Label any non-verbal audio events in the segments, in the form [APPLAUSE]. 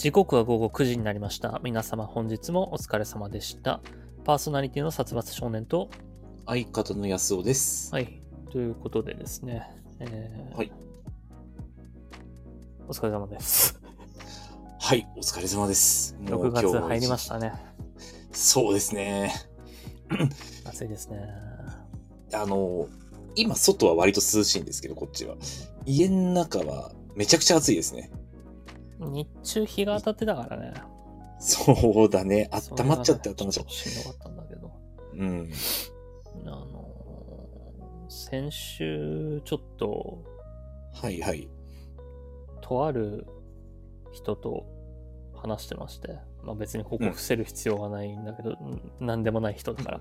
時刻は午後9時になりました。皆様本日もお疲れ様でした。パーソナリティの殺伐少年と、相方の安尾です。はい、ということでですね、えーはい。お疲れ様です。はい、お疲れ様です。もう6月入りましたね。そうですね。暑いですね。あの、今外は割と涼しいんですけど、こっちは。家の中はめちゃくちゃ暑いですね。日中日が当たってたからね。そうだね。それがね温まっちゃって温まっちゃっょっとしんどかったんだけど。た。うん。あのー先週ちょっと、はいはい。とある人と話してまして、まあ別にここ伏せる必要はないんだけど、うんなんでもない人だから、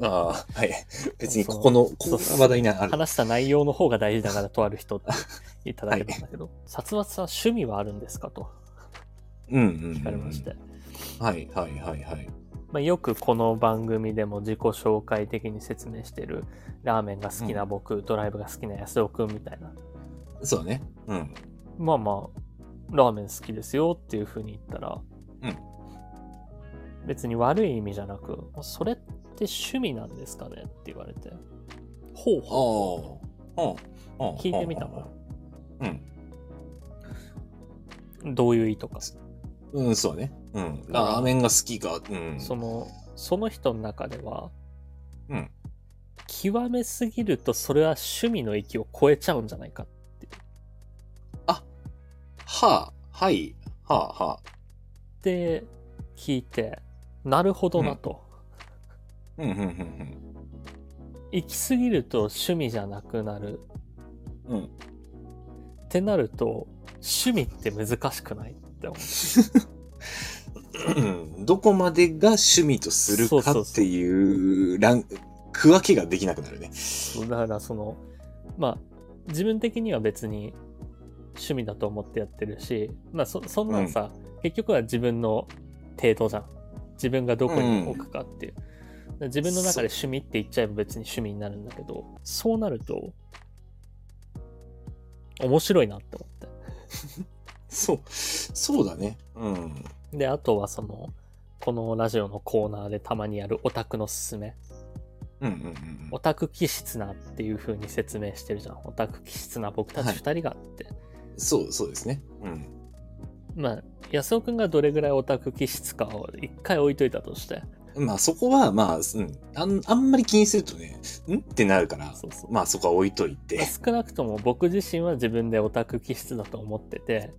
ああ、はい。別にここの、ここそうそうが話題にある。話した内容の方が大事だからとある人って言っただけなんだけど、殺伐さん趣味はあるんですかとうんうん、うん。聞かれまして、はいはいはいはい。まあ、よくこの番組でも自己紹介的に説明してるラーメンが好きな僕、ドライブが好きな安尾くんみたいな。そうだね。うん。まあまあ、ラーメン好きですよっていう風に言ったら、うん別に悪い意味じゃなく、それって趣味なんですかねって言われて、ほうあほあ。うん。うん聞いてみたのうん。う、どういう意図か。うん、そうだね。うん。ラーメンが好きか。うん。その、その人の中では、うん。極めすぎるとそれは趣味の域を超えちゃうんじゃないかっていう。はあ、はい、はあ、はあ。で、聞いて、なるほどなと。うん、うん、うん、行き過ぎると趣味じゃなくなる。うん。うん。ってなると、趣味って難しくないって思う。うんどこまでが趣味とするかっていうラン、区分けができなくなるね。だからその、まあ、自分的には別に趣味だと思ってやってるし、まあそ、そんなんさ、結局は自分の程度じゃん。自分がどこに置くかっていう。自分の中で趣味って言っちゃえば別に趣味になるんだけど、そうなると、面白いなって思って。[LAUGHS] そう、そうだね。うん。で、あとはその、このラジオのコーナーでたまにやるオタクのすすめ。うん、うん、うんオタク気質なっていう風に説明してるじゃん。オタク気質な僕たち二人がって。そう、そうですね。うん。まあ、安尾くんがどれぐらいオタク気質かを一回置いといたとして。まあそこは、まあ、うん。あんあんまり気にするとね、ん？ってなるから、そうそう。まあそこは置いといまあて。少なくとも僕自身は自分でオタク気質だと思ってて、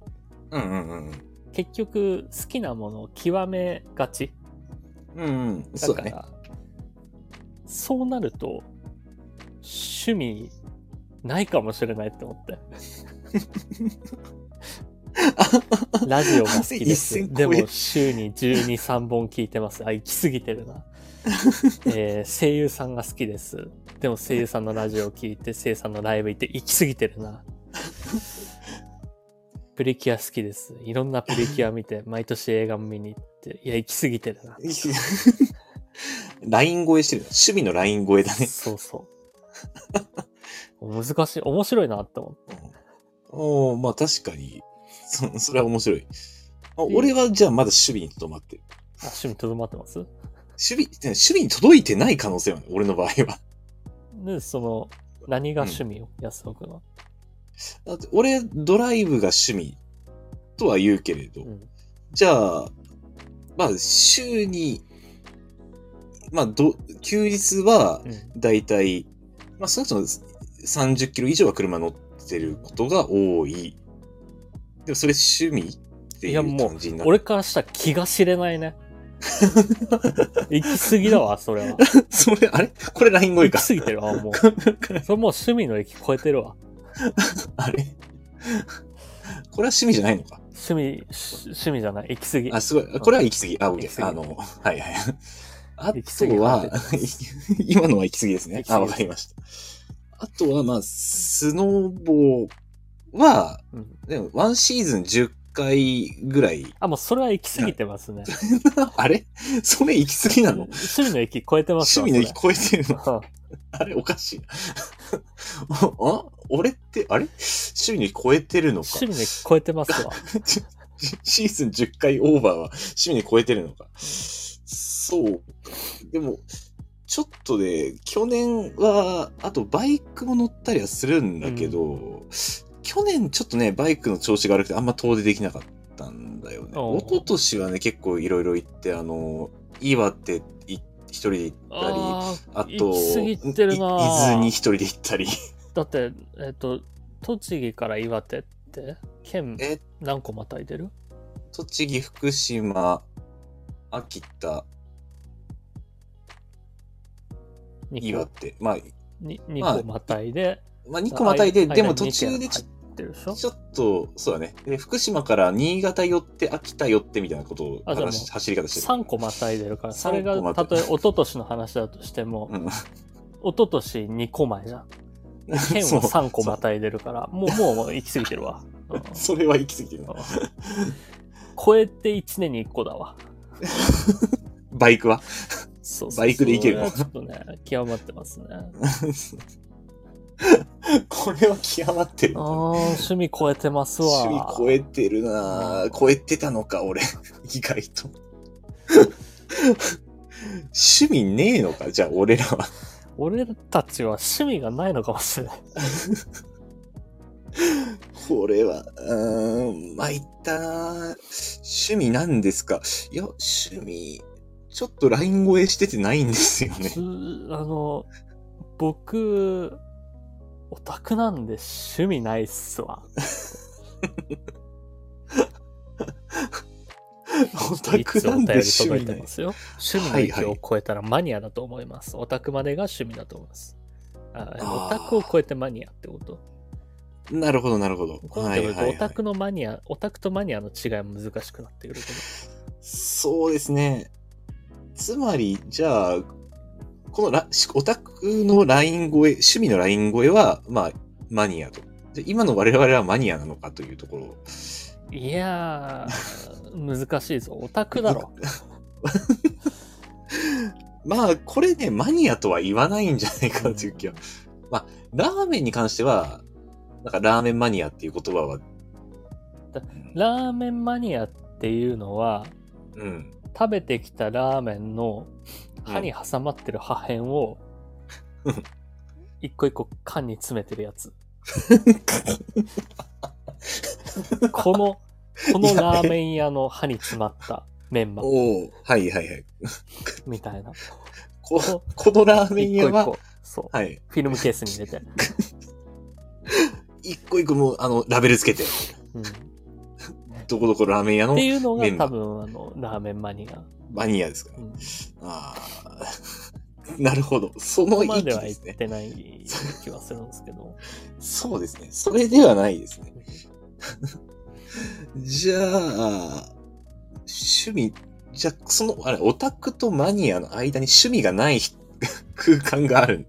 うん、うん、うん。結局好きなものを極めがち。うん、うん。だそうだね。から、そうなると、趣味ないかもしれないって思って。[LAUGHS] [LAUGHS] ラジオが好きです。でも週に12、3本聞いてます。あ、行き過ぎてるな。[LAUGHS] えー声優さんが好きです。でも声優さんのラジオを聞いて、声優さんのライブ行って行き過ぎてるな。プリキュア好きです。いろんなプリキュア見て、毎年映画も見に行って、いや、行き過ぎてるな。ライン超えしてる。趣味のライン超えだね。そうそう。難しい。面白いなって思って。おおまあ確かに、そ、それは面白い。あ俺はじゃあまだ守備にとどまってる。あ、趣味とどまってます？守備、守備に届いてない可能性はね、俺の場合は。で、その、何が趣味を、安尾くんは？だって俺、ドライブが趣味とは言うけれど、うん。じゃあ、まあ週に、まあど、休日はうん。だいたい、まあ少なくとも30キロ以上は車乗ってることが多い。でもそれ趣味っていいやもうう感じになる。俺からしたら気が知れないね。[LAUGHS] 行き過ぎだわ、それは。[LAUGHS] それ、あれ？これライン超えか行き。過ぎてるわ、もう。[LAUGHS] それもう趣味の域超えてるわ。あれ？これは趣味じゃないのか？趣味、し趣味じゃない。行き過ぎ。あ、すごい。これは行き過ぎ。あ、オッケー。行き過ぎあの、はいはい。あとはは、今のは行き過ぎですねあ、わかりました。あとは、まあ、スノーボーは、うん。でも、ワンシーズン10回ぐらい。あ、もうそれは行き過ぎてますね。[LAUGHS] あれ？それ行き過ぎなの？趣味の域超えてますわ趣味の域超えてるの？あれおかしいな。[LAUGHS] あ俺って、あれ？趣味の域超えてるのか趣味の域超えてますわ。[LAUGHS] シーズン10回オーバーは趣味に超えてるのか。そうか。でも、ちょっとで、去年は、あとバイクも乗ったりはするんだけど、去年ちょっとね、バイクの調子が悪くてあんま遠出できなかったんだよね。おう一昨年はね、結構いろいろ行って、あの、岩手い一人で行ったり、ああと、伊豆に一人で行ったり。[LAUGHS] だって、えっ、と、栃木から岩手って、県え、何個またいでる？栃木、福島、秋田、?2 個。岩手。まあ、にまあ2個またいで、まあ、2個またいで、間でもに途中でちょ二県入ってるでしょ？ちょっと、そうだね。で福島から新潟寄って、秋田寄ってみたいなことを話し走り方してる。3個またいでるから、それがたたとえ一昨年の話だとしても、うん。一昨年2個前じゃん。県そうは3個またいでるから、もう、もうもう行き過ぎてるわ。[LAUGHS] うんそれは行き過ぎてるな。超えて1年に1個だわ。[LAUGHS] バイクは？そうそうバイクで行けるちょっとね、極まってますね。[LAUGHS] [LAUGHS] これは極まってる趣味超えてますわ。趣味超えてるなぁ超えてたのか、俺。[LAUGHS] 意外と。趣味ねえのかじゃあ、俺らは。俺たちは趣味がないのかもしれない。[LAUGHS] これは、うーん、参ったな趣味なんですかいや、趣味、ちょっと LINE 超えしててないんですよね。ずあの、僕、オタクなんで趣味ないっすわ。オタクなんで趣味ないてま。すよ。趣味の域を超えたらマニアだと思います。オタクまでが趣味だと思います。オタクを超えてマニアってこと？なるほど、なるほど。オタクのマニア、オタクとマニアの違いも難しくなってくるけそうですね。つまり、じゃあ、このラオタクのライン超え、趣味のライン超えは、まあ、マニアと。今の我々はマニアなのかというところ。ど。いやー、難しいぞ。オタクだろ。[LAUGHS] まあ、これね、マニアとは言わないんじゃないかなという気は。まあ、ラーメンに関しては、なんかラーメンマニアっていう言葉は、ラーメンマニアっていうのは、うん。食べてきたラーメンの歯に挟まってる破片をうん [LAUGHS] 一個一個缶に詰めてるやつ。[LAUGHS] この、このラーメン屋の歯に詰まったメンマおおはいはいはい。みたいな。ここのラーメン屋は、一個一個、そう。はい。フィルムケースに入れて。[LAUGHS] 一個一個もう、あの、ラベルつけて、うん、っどこどこラーメン屋のていうのが多分、あの、ラーメンマニア。マニアですから。うん、ああ、[LAUGHS] なるほど。そこの域こまでは言っ。てない気はするんですけど。そうですね。それではないですね。[LAUGHS] じゃあ、趣味、じゃあ、その、あれ、オタクとマニアの間に趣味がない空間がある。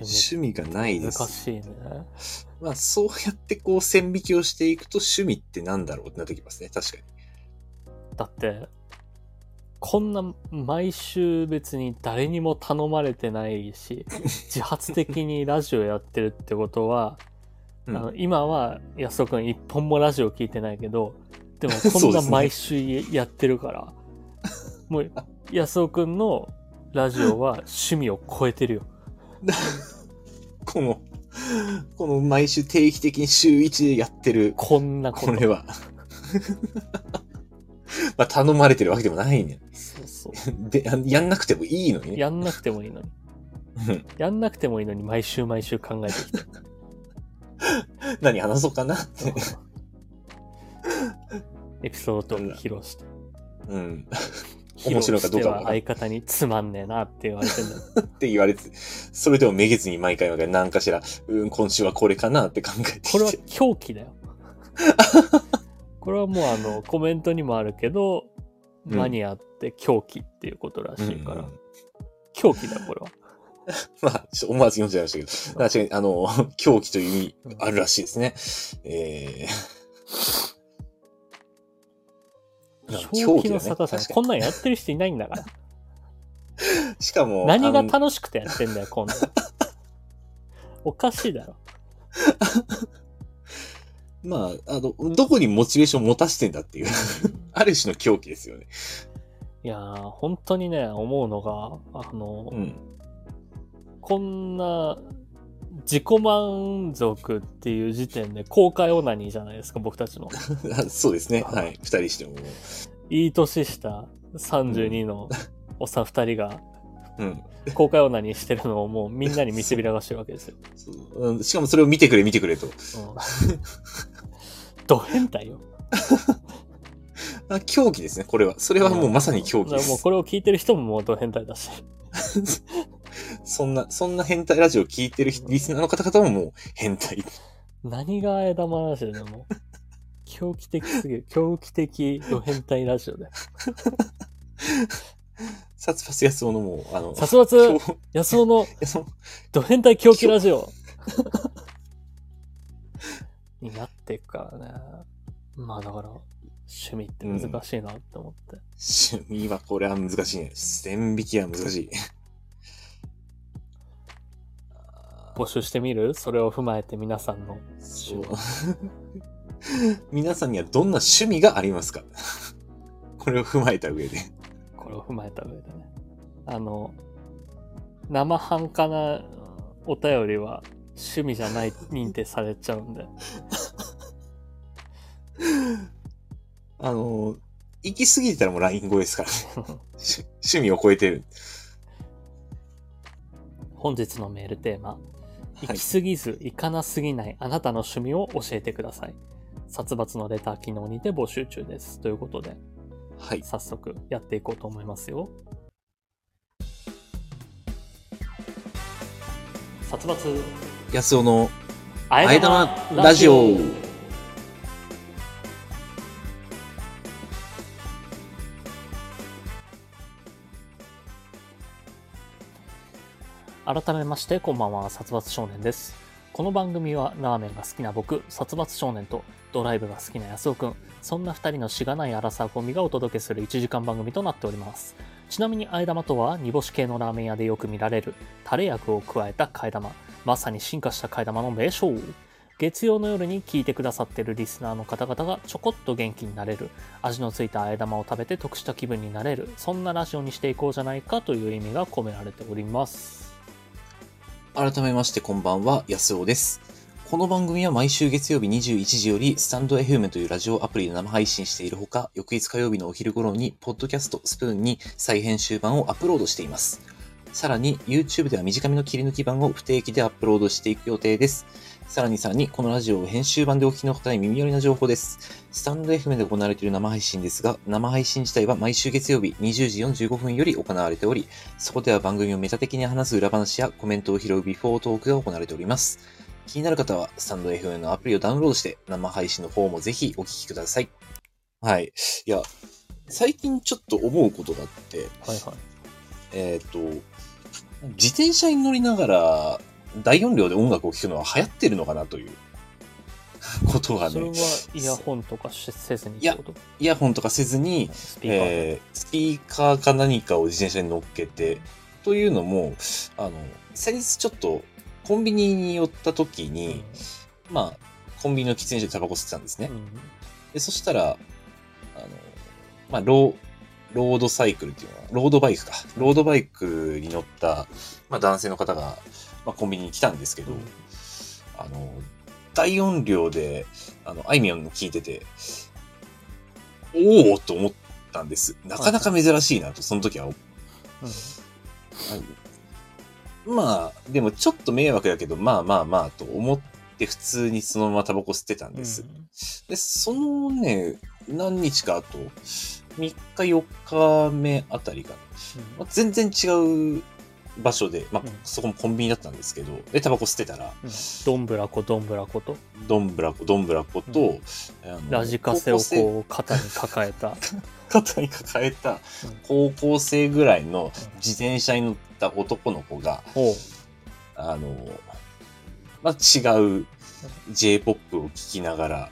趣味がないです。難しいね。まあ、そうやってこう線引きをしていくと趣味ってなんだろうってなってきますね。確かに。だって、こんな毎週別に誰にも頼まれてないし、[LAUGHS] 自発的にラジオやってるってことは、うんあの今は安尾くん一本もラジオ聞いてないけど、でもこんな毎週やってるから、もう安尾くんのラジオは趣味を超えてるよ。[LAUGHS] この、この毎週定期的に週1でやってる、こんなこと。これは。[LAUGHS] まあ、頼まれてるわけでもないね。そうそう。で、ややんなくてもいいのにね。やんなくてもいいのに。うんやんなくてもいいのに毎週毎週考えてきて。[LAUGHS] 何話そうかなって。エピソードを披露して。うん。面白いかどうか相方につまんねえなって言われてんだよ。[LAUGHS] って言われて、それでもめげずに毎回毎回何かしら、うん、今週はこれかなって考えてきて。これは狂気だよ。これはもうあの、[LAUGHS] コメントにもあるけど、うんマニアって狂気っていうことらしいから。うん狂気だよ、これは。[LAUGHS] まあ、ちょっと思わず読んじゃいましたけど、確かに、あの、[LAUGHS] 狂気という意味あるらしいですね。えー、狂気の沙汰さん、狂気だね確こんなんやってる人いないんだから。しかも、何があの楽しくてやってんだよ、こんなん。おかしいだろ。まあ、あの、どこにモチベーションを持たせてんだっていう、ある種の狂気ですよね。いやー、本当にね、思うのが、あの、うん。こんな、自己満足っていう時点で公開オナニーじゃないですか、僕たちの。[LAUGHS] そうですね。はい。二人しても。いい年した32のおっさん2人がうん。公開オナニーしてるのをもうみんなに見せびらかしてるわけですよ。そううんしかもそれを見てくれ、見てくれと。うん、ド変態よ。あ狂気ですね、これは。それはもうまさに狂気です。だからもうこれを聞いてる人ももうド変態だし。[LAUGHS] そんな、そんな変態ラジオを聞いてるリスナーの方々ももう変態。何が枝玉ラジオでも。狂気的すぎる。狂気的ド変態ラジオで。殺伐安男のもう、あの、殺伐狂安尾のド変態狂気ラジオになっていくからね。まあだから、趣味って難しいなって思って。趣味はこれは難しいね。線引きは難しい。募集してみる？それを踏まえて皆さんの。そう。皆さんにはどんな趣味がありますか？これを踏まえた上で。これを踏まえた上でね。あの、生半可なお便りは趣味じゃない認定されちゃうんで。[LAUGHS] あの、行き過ぎてたらもう LINE 語ですからね。[LAUGHS] 趣趣味を超えてる。本日のメールテーマ。はい行き過ぎず、行かなすぎないあなたの趣味を教えてください。殺伐のレター機能にて募集中です。ということで、はい。早速やっていこうと思いますよ。殺伐、安尾のああえ玉ラジオ。改めましてこんばんは殺伐少年ですこの番組はラーメンが好きな僕殺伐少年とドライブが好きな安尾くんそんな二人のしがないアラサーコンビがお届けする1時間番組となっております。ちなみにあえ玉とは煮干し系のラーメン屋でよく見られるタレ薬を加えた替え玉。まさに進化した替え玉の名称。月曜の夜に聞いてくださってるリスナーの方々がちょこっと元気になれる。味のついたあえ玉を食べて得した気分になれる。そんなラジオにしていこうじゃないかという意味が込められております。改めましてこんばんは、安尾です。この番組は毎週月曜日21時より、スタンド FM というラジオアプリで生配信しているほか、翌日火曜日のお昼頃に、ポッドキャストスプーンに再編集版をアップロードしています。さらに、YouTube では短めの切り抜き版を不定期でアップロードしていく予定です。さらにさらに、このラジオを編集版でお聞きの方に耳寄りな情報です。スタンド FM で行われている生配信ですが、生配信自体は毎週月曜日20時45分より行われており、そこでは番組をメタ的に話す裏話やコメントを拾うビフォートークが行われております。気になる方は、スタンド FM のアプリをダウンロードして、生配信の方もぜひお聞きください。はい。いや、最近ちょっと思うことがあって、はいはいえっ、と、自転車に乗りながら大音量で音楽を聴くのは流行ってるのかなということがねそれは、イヤホンとかしせずにっいやイヤホンとかせずに、スピーカーで、えースピーカーか何かを自転車に乗っけて、というのも、あの、先日ちょっとコンビニに寄った時に、まあ、コンビニの喫煙所でタバコ吸ってたんですね。うんうんで、そしたら、あの、まあ、ロー、ロードサイクルっていうのは、ロードバイクか。ロードバイクに乗った、まあ、男性の方が、まあ、コンビニに来たんですけど、あの、大音量で、あの、あいみょんの聞いてて、おおと思ったんです。なかなか珍しいなと、その時は。思うん。まあ、でもちょっと迷惑だけど、まあまあまあと思って普通にそのままタバコ吸ってたんです。で、そのね、何日か後、3日4日目あたりかな、まあ、全然違う場所で、まあうん。そこもコンビニだったんですけど、で、タバコ吸ってたら、うん。どんぶらこどんぶらこと。どんぶらこ、どんぶらこと、うあのラジカセを高校生こう肩に抱えた、肩に抱えた高校生ぐらいの自転車に乗った男の子が、おう。あの、まあ、違う J-POP を聴きながら、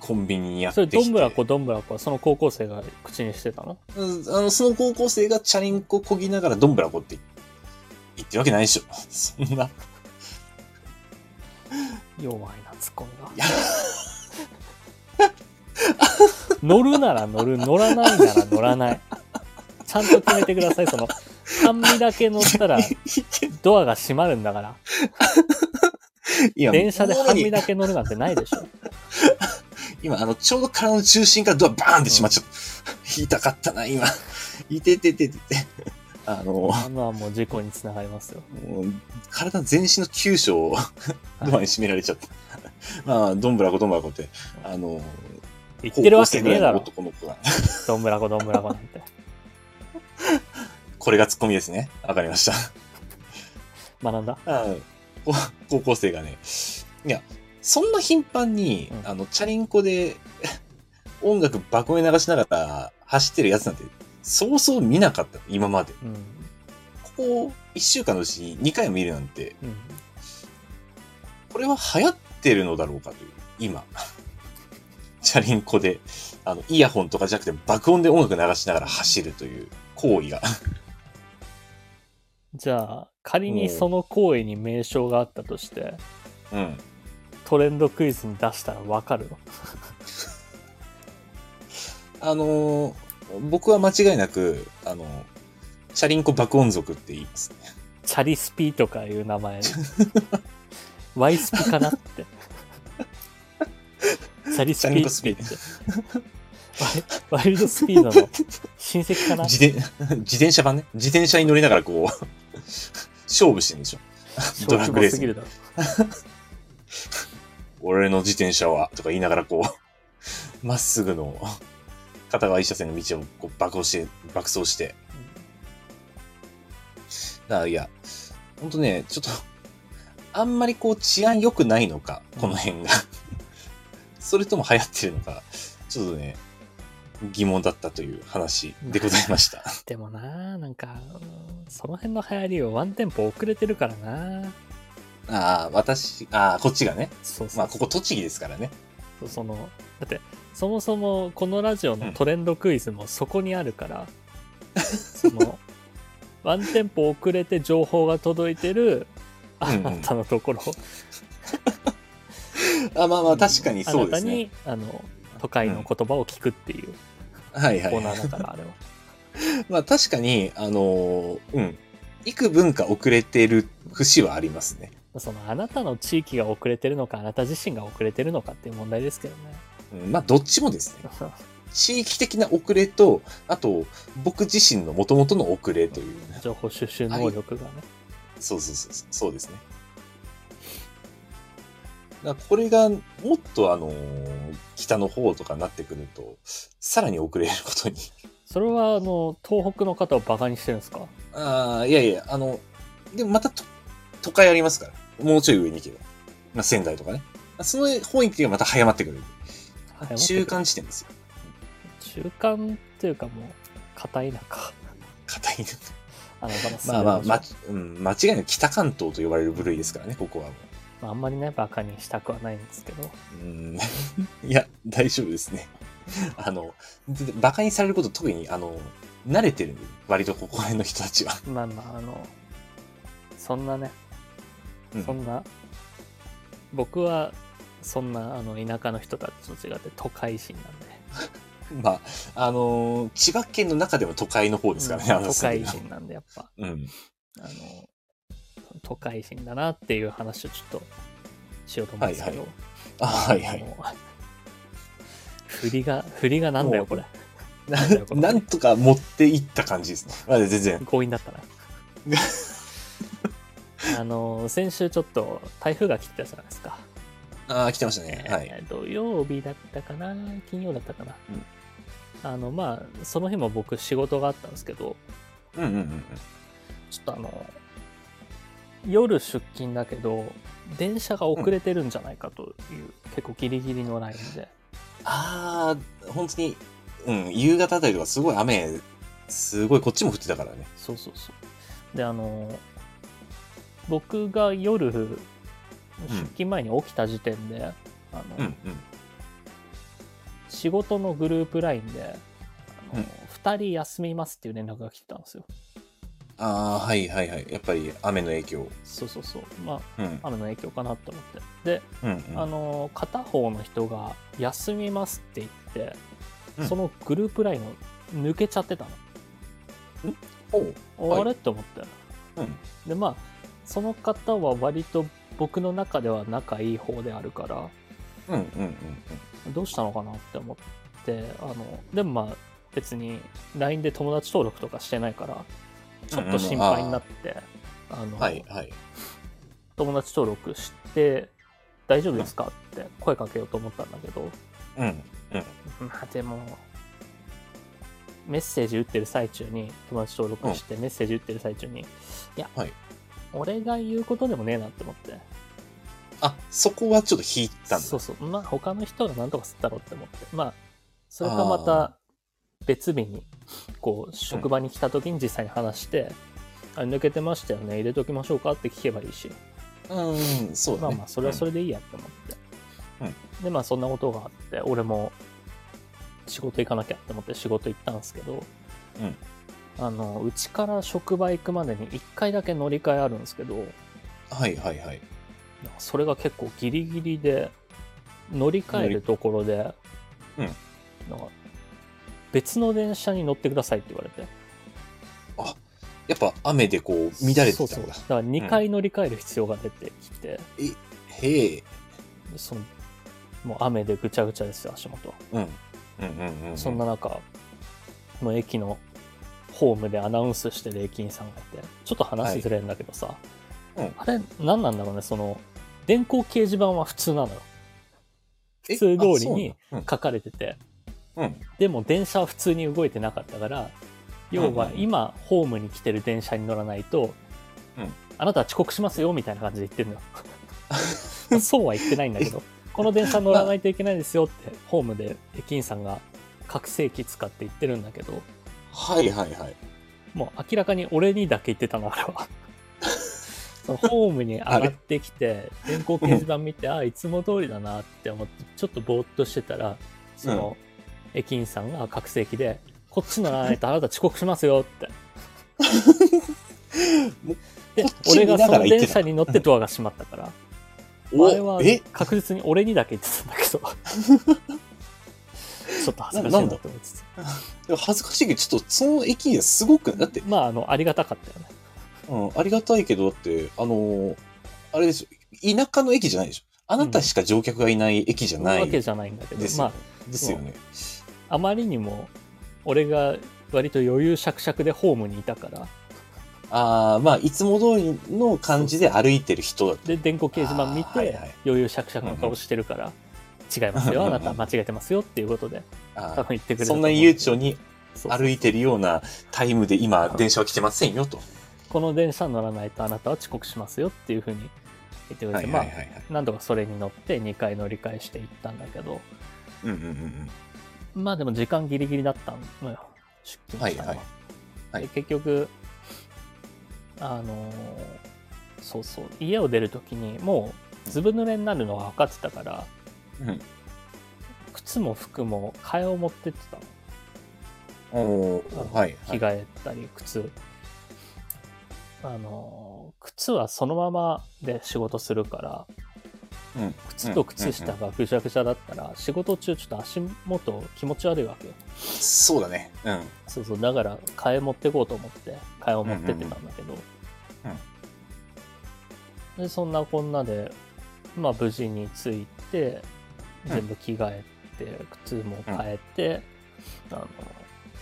コンビニにやっそてきて。れどんぶらこどんぶらこはその高校生が口にしてたの？うん。あの、その高校生がチャリンコこぎながらどんぶらこって言ってるわけないでしょ。そんな。弱いなツッコミが乗るなら乗る、乗らないなら乗らない。ちゃんと決めてください。その、半身だけ乗ったらドアが閉まるんだから。電車で半身だけ乗るなんてないでしょ。今、あの、ちょうど体の中心からドアバーンってしまっちゃった。[LAUGHS] 痛かったな、今。いててててて。あの、あのはもう事故につながりますよ。もう体全身の急所をドアに閉められちゃった。まあ、どんぶらこどんぶらこって、あの、言ってるわけねえだろ。男の子が。どんぶらこどんぶらこなんて。これがツッコミですね。わかりました。学んだ？高校生がね、いや、そんな頻繁に、うんあの、チャリンコで音楽爆音流しながら走ってるやつなんて、そうそう見なかった。今まで。うん。ここ1週間のうちに2回も見るなんて、うん。これは流行ってるのだろうかという、今。[LAUGHS] チャリンコで、あの、イヤホンとかじゃなくて爆音で音楽流しながら走るという行為が。[LAUGHS] じゃあ、仮にその行為に名称があったとして、うん。トレンドクイズに出したらわかるの？[LAUGHS] あのー僕は間違いなく、あのチャリンコ爆音族って言いますね。チャリスピとかいう名前。[LAUGHS] ワイスピかなって。[LAUGHS] チャリスピって言って。ワイルドスピードの親戚かな？自転、自転車版ね。自転車に乗りながらこう、勝負してるんでしょ。ドラッグレースすぎるだろ。[LAUGHS] 俺の自転車は、とか言いながらこう、まっすぐの片側一車線の道をこう爆走して、爆走して。だからいや、ほんとね、ちょっと、あんまりこう治安良くないのか、この辺が。それとも流行ってるのか、ちょっとね、疑問だったという話でございました。[LAUGHS] でもななんか、うんその辺の流行りをワンテンポ遅れてるからなああ、私、ああ、こっちがね。そうそうそうまあ、ここ栃木ですからね。その、だって、そもそもこのラジオのトレンドクイズもそこにあるから、その、[LAUGHS] ワンテンポ遅れて情報が届いてるあなたのところ、[LAUGHS] あまあまあ、確かにそうですね。あなたに、あの、都会の言葉を聞くっていうはいはい、コーナはい。ーだから、あれは。[LAUGHS] まあ確かに、あのーうん。幾分か遅れてる節はありますね。その、あなたの地域が遅れてるのか、あなた自身が遅れてるのかっていう問題ですけどね。うん、まあどっちもですね。地域的な遅れと、あと、僕自身の元々の遅れという。情報収集能力がね。そうそうそうそう、そうですね。だこれがもっとあのー北の方とかになってくると、さらに遅れることに。それは、あの、東北の方をバカにしてるんですか？ああ、いやいや、あの、でもまたと都会ありますから。もうちょい上に行けば。まあ、仙台とかね。その方に行けばまた早まってくる。くる中間地点ですよ。中間っていうかもう、片田舎。[LAUGHS] 硬い。あなたの住まあまあ、ま、うん、間違いなく北関東と呼ばれる部類ですからね、ここはもまあ、あんまりね、バカにしたくはないんですけど。う。うん。[LAUGHS] いや、大丈夫ですね。[LAUGHS] あの、で馬鹿にされること特に、あの、慣れてる割とここら辺の人たちは。まあまあ、あの、そんなね、うんそんな、僕は、そんな、あの、田舎の人たちと違って都会人なんで。[LAUGHS] まあ、あのー千葉県の中でも都会の方ですからね、うん都会人なんで、やっぱ、のうん。あの、都会人だなっていう話をちょっとしようと思うんですけど。あ、はいはい。あの振りが、振りがなんだよ、これ。ななんだよこれなんとか持っていった感じですね。まあ、全然。強引だったな。あの、先週ちょっと台風が来てたじゃないですか。ああ、来てましたね。はい。えー土曜日だったかな？金曜だったかな、あの、まあ、その日も僕仕事があったんですけど、うんうんうんちょっとあの、夜出勤だけど、電車が遅れてるんじゃないかという、結構ギリギリのラインで。ああ、本当に、うん、夕方あたりとかすごい雨、すごいこっちも降ってたからね。そうそうそう。で、あの、僕が夜、出勤前に起きた時点で、あの、うんうん。仕事のグループラインで、あのうん2人休みますっていう連絡が来てたんですよ。ああ、はいはいはい。やっぱり雨の影響。そうそうそう。まあ、うん。雨の影響かなと思って。で、うん、うん。あの、片方の人が休みますって言って、うんそのグループラインを抜けちゃってたおうの、はいあれって思ってうん。でまあその方は割と僕の中では仲いい方であるからうんうんうんうん。どうしたのかなって思ってあのでもまあ別に LINE で友達登録とかしてないからちょっと心配になって、あのはいはい。友達登録して大丈夫ですかって声かけようと思ったんだけど、うんうん。まあでもメッセージ打ってる最中に友達登録してメッセージ打ってる最中に、いや、はい俺が言うことでもねえなって思って。あ、そこはちょっと引いたんだ。そうそう。まあ他の人が何とかすったろうって思って。まあそれかまた別日にこう職場に来た時に実際に話して、あ抜けてましたよね入れときましょうかって聞けばいいし。うん、そうだね。まあまあそれはそれでいいやって思って、でまあそんなことがあって俺も仕事行かなきゃって思って仕事行ったんですけど、うんあのうちから職場行くまでに1回だけ乗り換えあるんですけどうん。はいはいはい。それが結構ギリギリで乗り換えるところで、うんなんか別の電車に乗ってくださいって言われてやっぱ雨でこう乱れてたんだ。そうそうだから2回乗り換える必要が出てきて、へえ。そのもう雨でぐちゃぐちゃですよ足元うん。うんうんうん。そんな中、の駅のホームでアナウンスしてる駅員さんがいて、ちょっと話ずれんだけどさ、うんあれ、何なんだろうね、その、電光掲示板は普通なのよ。え普通通りに書かれてて、なんうん。でも電車は普通に動いてなかったから、要は今、ホームに来てる電車に乗らないと、うんあなたは遅刻しますよ、みたいな感じで言ってるのよ。[LAUGHS] そうは言ってないんだけど、この電車乗らないといけないですよって、ホームで駅員さんが拡声器使って言ってるんだけど、はいはいはい。もう明らかに俺にだけ言ってたの、あれは。[LAUGHS] そのホームに上がってきて、電光掲示板見て、ああ、いつも通りだなって思って、ちょっとぼーっとしてたら、その、駅員さんが拡声器で、こっち乗らないとあなた遅刻しますよって。[LAUGHS] で俺がその電車に乗ってドアが閉まったから、あれは確実に俺にだけ言ってたんだけど、[LAUGHS] ちょっと恥ずかしいなと思いつつ。でも恥ずかしいけど、ちょっとその駅はすごく、だって、まあ、あの、ありがたかったよね。うん、ありがたいけど、だって、あのーあれですよ。田舎の駅じゃないでしょ。あなたしか乗客がいない駅じゃないわけじゃないんだけど、ですよ,、まあ、ですよね。あまりにも俺が割と余裕しゃくしゃくでホームにいたからああ、まあ、いつも通りの感じで歩いてる人だった。で電光掲示板見てあーはいはい余裕しゃくしゃくの顔してるから違いますよ。[LAUGHS] あなた間違えてますよっていうことであ多分言ってくれーそんな悠長に歩いてるようなタイムで今、電車は来てませんよと。この電車に乗らないとあなたは遅刻しますよっていうふうに言ってくれて。まあなんとかそれに乗って2回乗り換えしていったんだけど。うんうんうんうん。まあでも時間ギリギリだったのよ。出勤したのは、はいはいはい。で結局あのーそうそう。家を出る時にもうずぶ濡れになるのが分かってたからうん。靴も服も替えを持ってってたの。おあのーはいはい。着替えたり靴。あのー靴はそのままで仕事するからうん。靴と靴下がぐちゃぐちゃだったら仕事中ちょっと足元気持ち悪いわけよ。そうだね。うん。そうそう。だから替え持ってこうと思って替えを持ってってたんだけど、でそんなこんなでまあ無事に着いてうん全部着替えて、靴も変えて、あの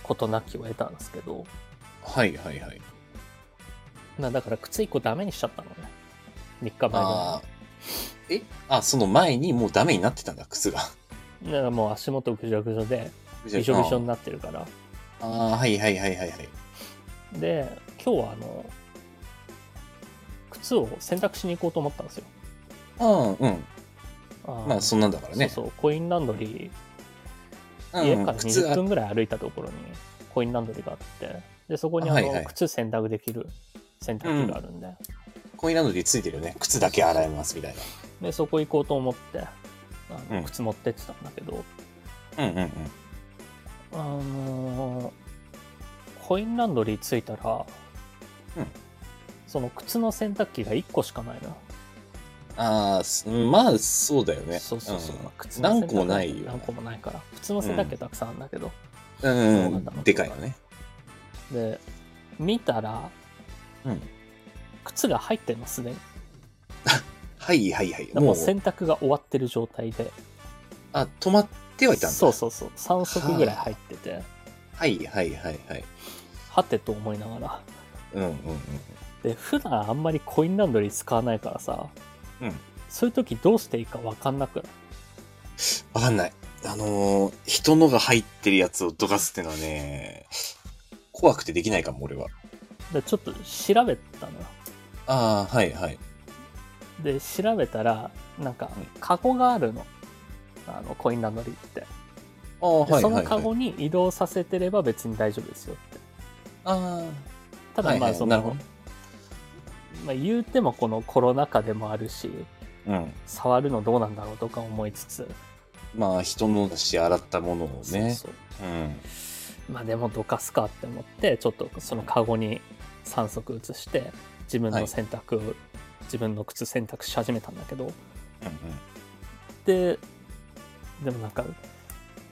事なきを得たんですけど、はいはいはい。まあ、だから靴1個ダメにしちゃったのね。3日前あー。え？あ、その前にもうダメになってたんだ、靴が。だからもう足元ぐちゃぐちゃでびしょびしょになってるから。ああ、はいはいはいはいはい。で今日はあの靴を洗濯しに行こうと思ったんですよ。ああ、うん。まあ、そんなんだからね。そうそうコインランドリー。うん。家から20靴あ分ぐらい歩いたところにコインランドリーがあって。でそこにあの、はいはい。靴洗濯できる洗濯機があるんで,、コインランドリーついてるよね。靴だけ洗えますみたいでそこ行こうと思ってあの、うん。靴持ってってたんだけど。な。うんうんうん。あのーコインランドリー着いたら、うん。その靴の洗濯機が1個しかないのよああ、すまあ、そうだよね。そうそうそう。んまあ靴何個もないよ何個もないから。普通の洗濯機たくさんあるんだけど。うん、そうなんだでかいよね。で、見たら、うん。靴が入ってるの、すでに。[LAUGHS] はいはいはい。もう洗濯が終わってる状態で。あ、止まってはいたんだ。そうそうそう。3足ぐらい入ってて、はいはいはいはい。はてと思いながら。うんうんうん。で、普段あんまりコインランドリー使わないからさ、うんそういう時どうしていいか分かんなくない？わかんない。あのー人のが入ってるやつをどかすってのはね、怖くてできないかも、俺は。で、ちょっと調べたのよ。ああ、はいはい。で、調べたら、なんかうん、カゴがあるの。あの、コインランドリーって。ああ、はいでそのはい、はい。カゴに移動させてれば別に大丈夫ですよって。あただまあ、はいはいそのなるほど、まあ言うてもこのコロナ禍でもあるし、あ、うん。触るのどうなんだろうとか思いつつ、まあ、人のだし、洗ったものをね。そうそううん。まあでもどかすかって思って、ちょっとそのカゴに3足移して、自分の洗濯、自分の靴洗濯し始めたんだけど、うんで、でもなんか、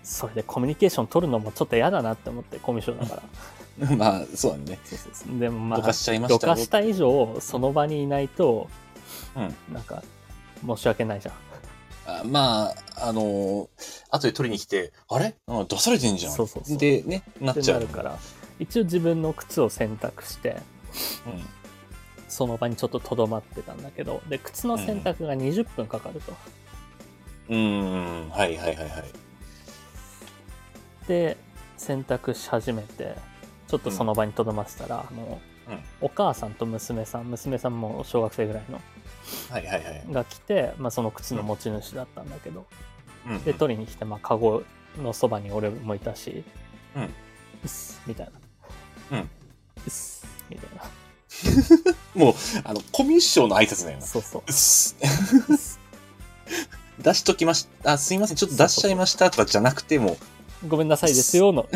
それでコミュニケーション取るのもちょっと嫌だなって思って、コミュ障だから。[LAUGHS] うん。まあ、そうだね。そうそうそうでもまあ、どかしちゃいまどしたよかした以上、その場にいないと、うん。なんか、申し訳ないじゃん。あまあ、あのー後で取りに来て、あれ？あ出されてんじゃん。そうそうそうで、ね、なっちゃう。から、一応自分の靴を選択して、うん。その場にちょっととどまってたんだけど、で、靴の選択が20分かかると。うーん、はいはいはいはい。で、選択し始めて、ちょっとその場にとどまってたら、あの、うんお母さんと娘さん、娘さんも小学生ぐらいの、はいはいはい。が来て、まあ、その靴の持ち主だったんだけど、うんで、取りに来て、まあ、カゴのそばに俺もいたし、うんみたいな。うんみたいな。[LAUGHS] もう、あの、コミュ障の挨拶だよな。そうそう。出しときました。あ、すいません、ちょっと出しちゃいましたとかじゃなくても、ごめんなさいですよ、の。[LAUGHS]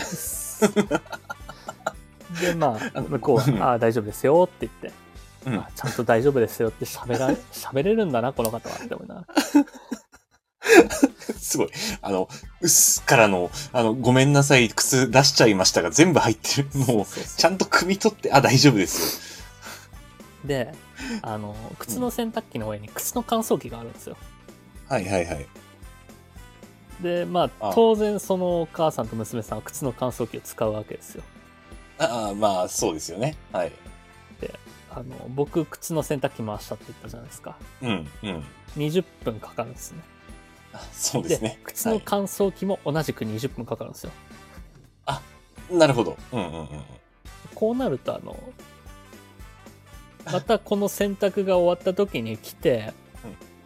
で、まあ、向こうは、ああ、大丈夫ですよって言って、うんあちゃんと大丈夫ですよって喋ら、[LAUGHS] 喋れるんだな、この方はって思いながら。[LAUGHS] すごい。あの、うっすからの、あの、ごめんなさい、靴出しちゃいましたが全部入ってる。もう、ちゃんと汲み取って、あ、大丈夫ですで、あの、靴の洗濯機の上に靴の乾燥機があるんですよ。よ。はいはいはい。で、まああ、当然そのお母さんと娘さんは靴の乾燥機を使うわけですよ。ああ、まあ、そうですよね。はい。あの、僕、靴の洗濯機回したって言ったじゃないですか。うん、うん。20分かかるんですね。あそうですね。靴の乾燥機も同じく20分かかるんですよ。はいなるほど。うんうんうんうん。こうなると、あの、またこの洗濯が終わった時に来て、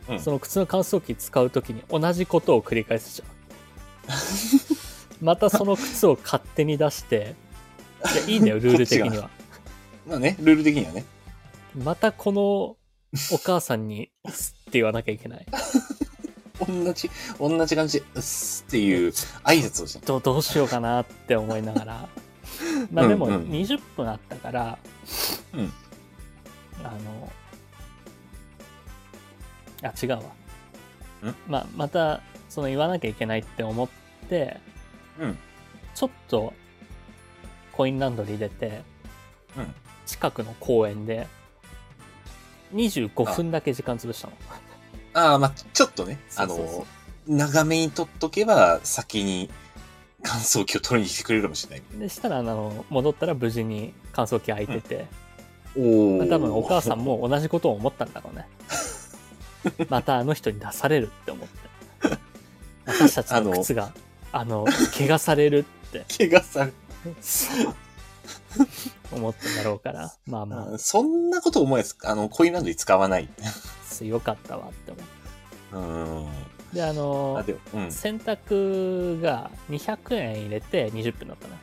うんうんその靴の乾燥機使う時に同じことを繰り返すじゃん。[LAUGHS] またその靴を勝手に出して、いや、いいんだよ、[LAUGHS] ルール的には。まあね、ルール的にはね。またこのお母さんに、すって言わなきゃいけない。[LAUGHS] 同じ、同じ感じで、うっすっていう挨拶をして。どどうしようかなって思いながら。[LAUGHS] まあでもうんうん20分あったから、うんあの、あ、違うわ。ん？まあ、また、その言わなきゃいけないって思って、うんちょっとコインランドリー出て、うん近くの公園で、25分だけ時間潰したの。ああ、まあちょっとね、[LAUGHS] あの、長めに取っとけば、先に乾燥機を取りに来てくれるかもしれない。でしたら、あの、戻ったら無事に乾燥機開いてて、おまあ多分お母さんも同じことを思ったんだろうね。[LAUGHS] またあの人に出されるって思って。私たちの靴が、あの、怪我されるって [LAUGHS] 怪我され [LAUGHS] 思ったんだろうから、まあまあそんなこと思えです。あの、コインランドリー使わない。あ、よかったわって思って。うん。で、あのあ、うん。洗濯が200円入れて20分だったの。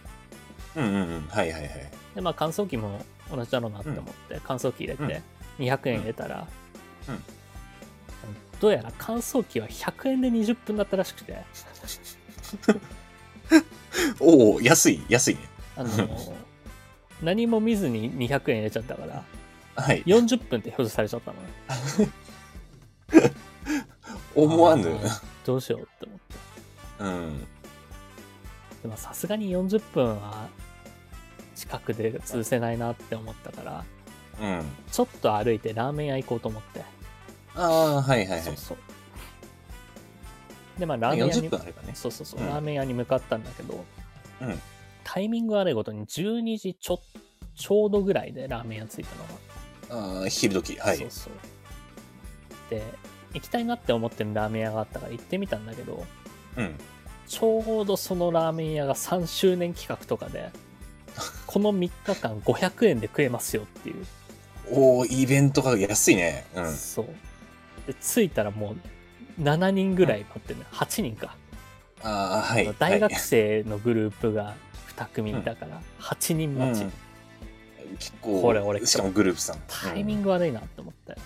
うんうんうん。はいはいはい。で、まあ乾燥機も同じだろうなって思って、乾燥機入れて200円入れたら、うんうんどうやら乾燥機は100円で20分だったらしくて、[LAUGHS] おお安い、安いね。あの [LAUGHS] 何も見ずに200円入れちゃったから、はい。40分って表示されちゃったのね。[LAUGHS] 思わぬ。どうしようって思って。うん。でもさすがに40分は近くで潰せないなって思ったから、うん。ちょっと歩いてラーメン屋行こうと思って。ああ、はいはいはいそう。そう。で、まあラーメン屋40にね。そうそうそう、うんラーメン屋に向かったんだけど、うんタイミング悪いことに12時ちょちょうどぐらいでラーメン屋着いたのが、ああ、昼時。はいそう。そうで行きたいなって思ってるラーメン屋があったから行ってみたんだけどうん。ちょうどそのラーメン屋が3周年企画とかで [LAUGHS] この3日間500円で食えますよっていう、おおイベントが安いね。うん。そうで着いたらもう7人ぐらい待ってるね8人かああ、はい。大学はい生のグループが2組いたから8人待ち、うん結構、これ俺しかもグループさん。タイミング悪いなって思って、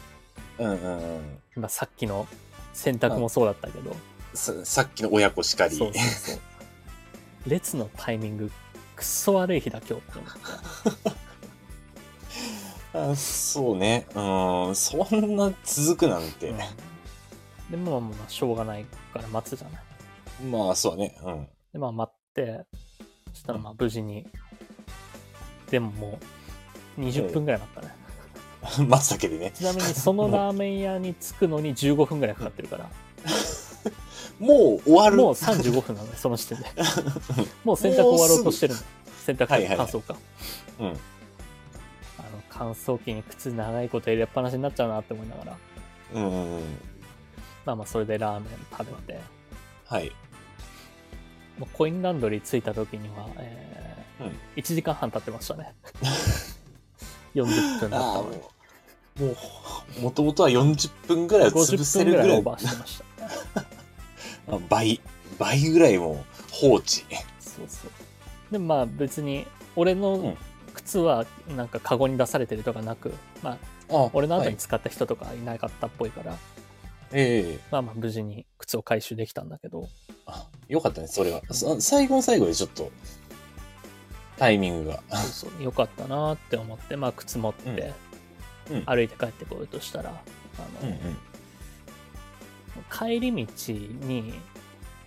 うんうんうんうん。まあ、さっきの選択もそうだったけど、ささっきの親子しかり。そうそうそう列のタイミングくっそ悪い日だ今日って思ってあそうね。うん。そんな続くなんて。うんでもまあまあしょうがないから待つじゃないまあ、そうだね。うん。でまあ待ってそしたらまあ無事にでももう20分ぐらい待ったね、[LAUGHS] 待つだけでね。ちなみにそのラーメン屋に着くのに15分ぐらいかかってるから [LAUGHS] もう終わる。もう35分なのねその時点で [LAUGHS] もう洗濯終わろうとしてるの洗濯はいはいはい乾燥か、うん。あの乾燥機に靴長いこと入れっぱなしになっちゃうなって思いながらうん。まあまあそれでラーメン食べて。はい。もうコインランドリー着いた時には、えーうん。1時間半経ってましたね。[LAUGHS] 40分だったああ、のにもう、もう、もともとは40分ぐらいは潰50せるぐらい。分ぐらいオーバーしてました。[LAUGHS] あ倍、倍ぐらいもう放置。そうそう。でもまあ別に俺の靴はなんかカゴに出されてるとかなく、まああ俺の後はい。に使った人とかいなかったっぽいから、ええまあまあ無事に靴を回収できたんだけどあ、よかったね、それは。さ最後の最後でちょっと、タイミングが。そうそうよかったなって思ってまあ靴持ってうんうん歩いて帰ってこようとしたら、あの、うんうん。帰り道に、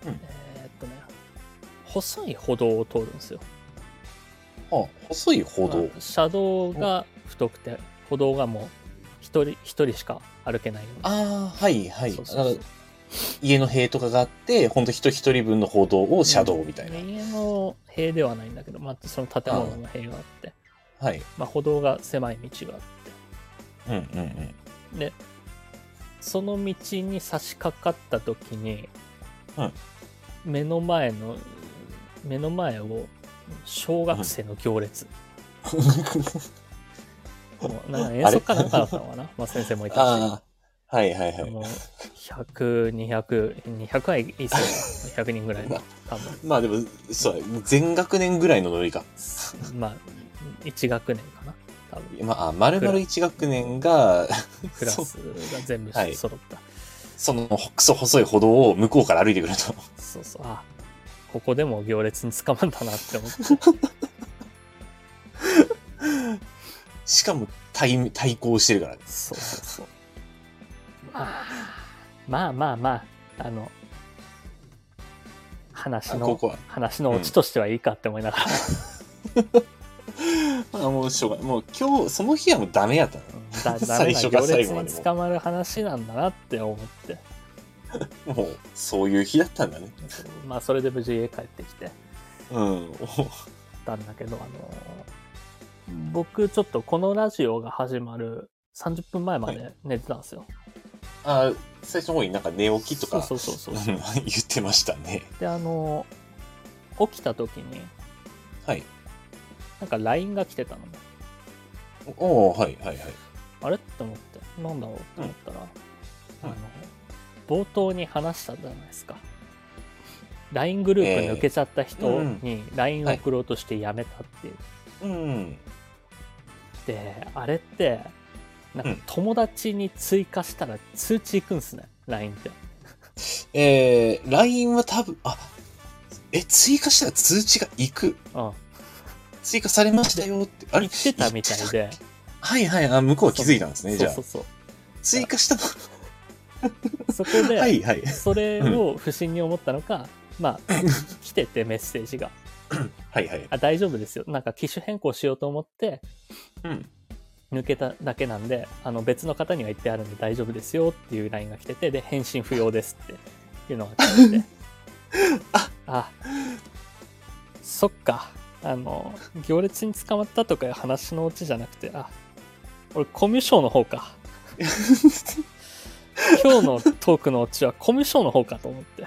うんえーっとね細い歩道を通るんですよあ、細い歩道ま。あ車道が太くて歩道がもう一人一人しか歩けないようなああ、はいはい。そうそうそう家の塀とかがあって、ほんと人一人分の歩道を車道みたいな。うん家の塀ではないんだけど、まあ、その建物の塀があってはい。まあ、歩道が狭い道があっうんうんうん。てでその道に差し掛かった時に、うん目の前の目の前を小学生の行列、[LAUGHS] もうなんか遠足かなんかだったのかな、[LAUGHS] まあ、先生もいたしああ、はいはいはい。もう100、200、200はいいっすよ。100人ぐらいの、多分。まあでも、そう、全学年ぐらいのノリか。[LAUGHS] まあ、1学年かな、多分。まあ、丸々一学年が、クラスそが全部はい揃った。そのクソ細い歩道を向こうから歩いてくると。そうそう。あ、ここでも行列に捕まんだなって思って。[LAUGHS] しかも対対抗してるからね。そうそうそう。まあ、まあまあまあ、あの、話の、あここは。話のオチとしてはいいかって思いながら。ま [LAUGHS] あもうしょうがない。もう今日、その日はもうダメやったの。うんだダメな最初から最後までもに捕まる話なんだなって思って。[LAUGHS] もう、そういう日だったんだね。まあそれで無事家帰ってきてうん。たんだけど、あの僕ちょっとこのラジオが始まる30分前まで寝てたんですよ。あ最初の方になんか寝起きとかそうそうそう [LAUGHS] 言ってましたね。で、あの起きた時に、はい。なんか LINE が来てたのね。おおはいはいはい。あれ？って思って、なんだろう？って思ったら、うんあの、冒頭に話したじゃないですか。LINE グループ抜けちゃった人に LINE 送ろうとしてやめたっていう。うん。で、あれって、なんか友達に追加したら通知いくんすね、LINE って。[LAUGHS] えー、LINE は多分、あ、え、追加したら通知が行く？うん。追加されましたよって。あれ？言ってたみたいで。はいはい、あ、向こうは気づいたんですね、じゃあそう。そうそう。追加したの？そこで、はいはい。それを不審に思ったのか、まあ、[LAUGHS] 来ててメッセージが。[CLEARS THROAT] はいはい。あ、大丈夫ですよ。なんか機種変更しようと思って、うん。抜けただけなんで、あの別の方には言ってあるんで大丈夫ですよっていう LINE が来てて、で、返信不要ですっていうのが来てて。[LAUGHS] ああ、そっか。あの、行列に捕まったとかいう話のオチじゃなくて、あ、俺コミュ障の方か。[LAUGHS] 今日のトークのオチはコミュ障の方かと思って。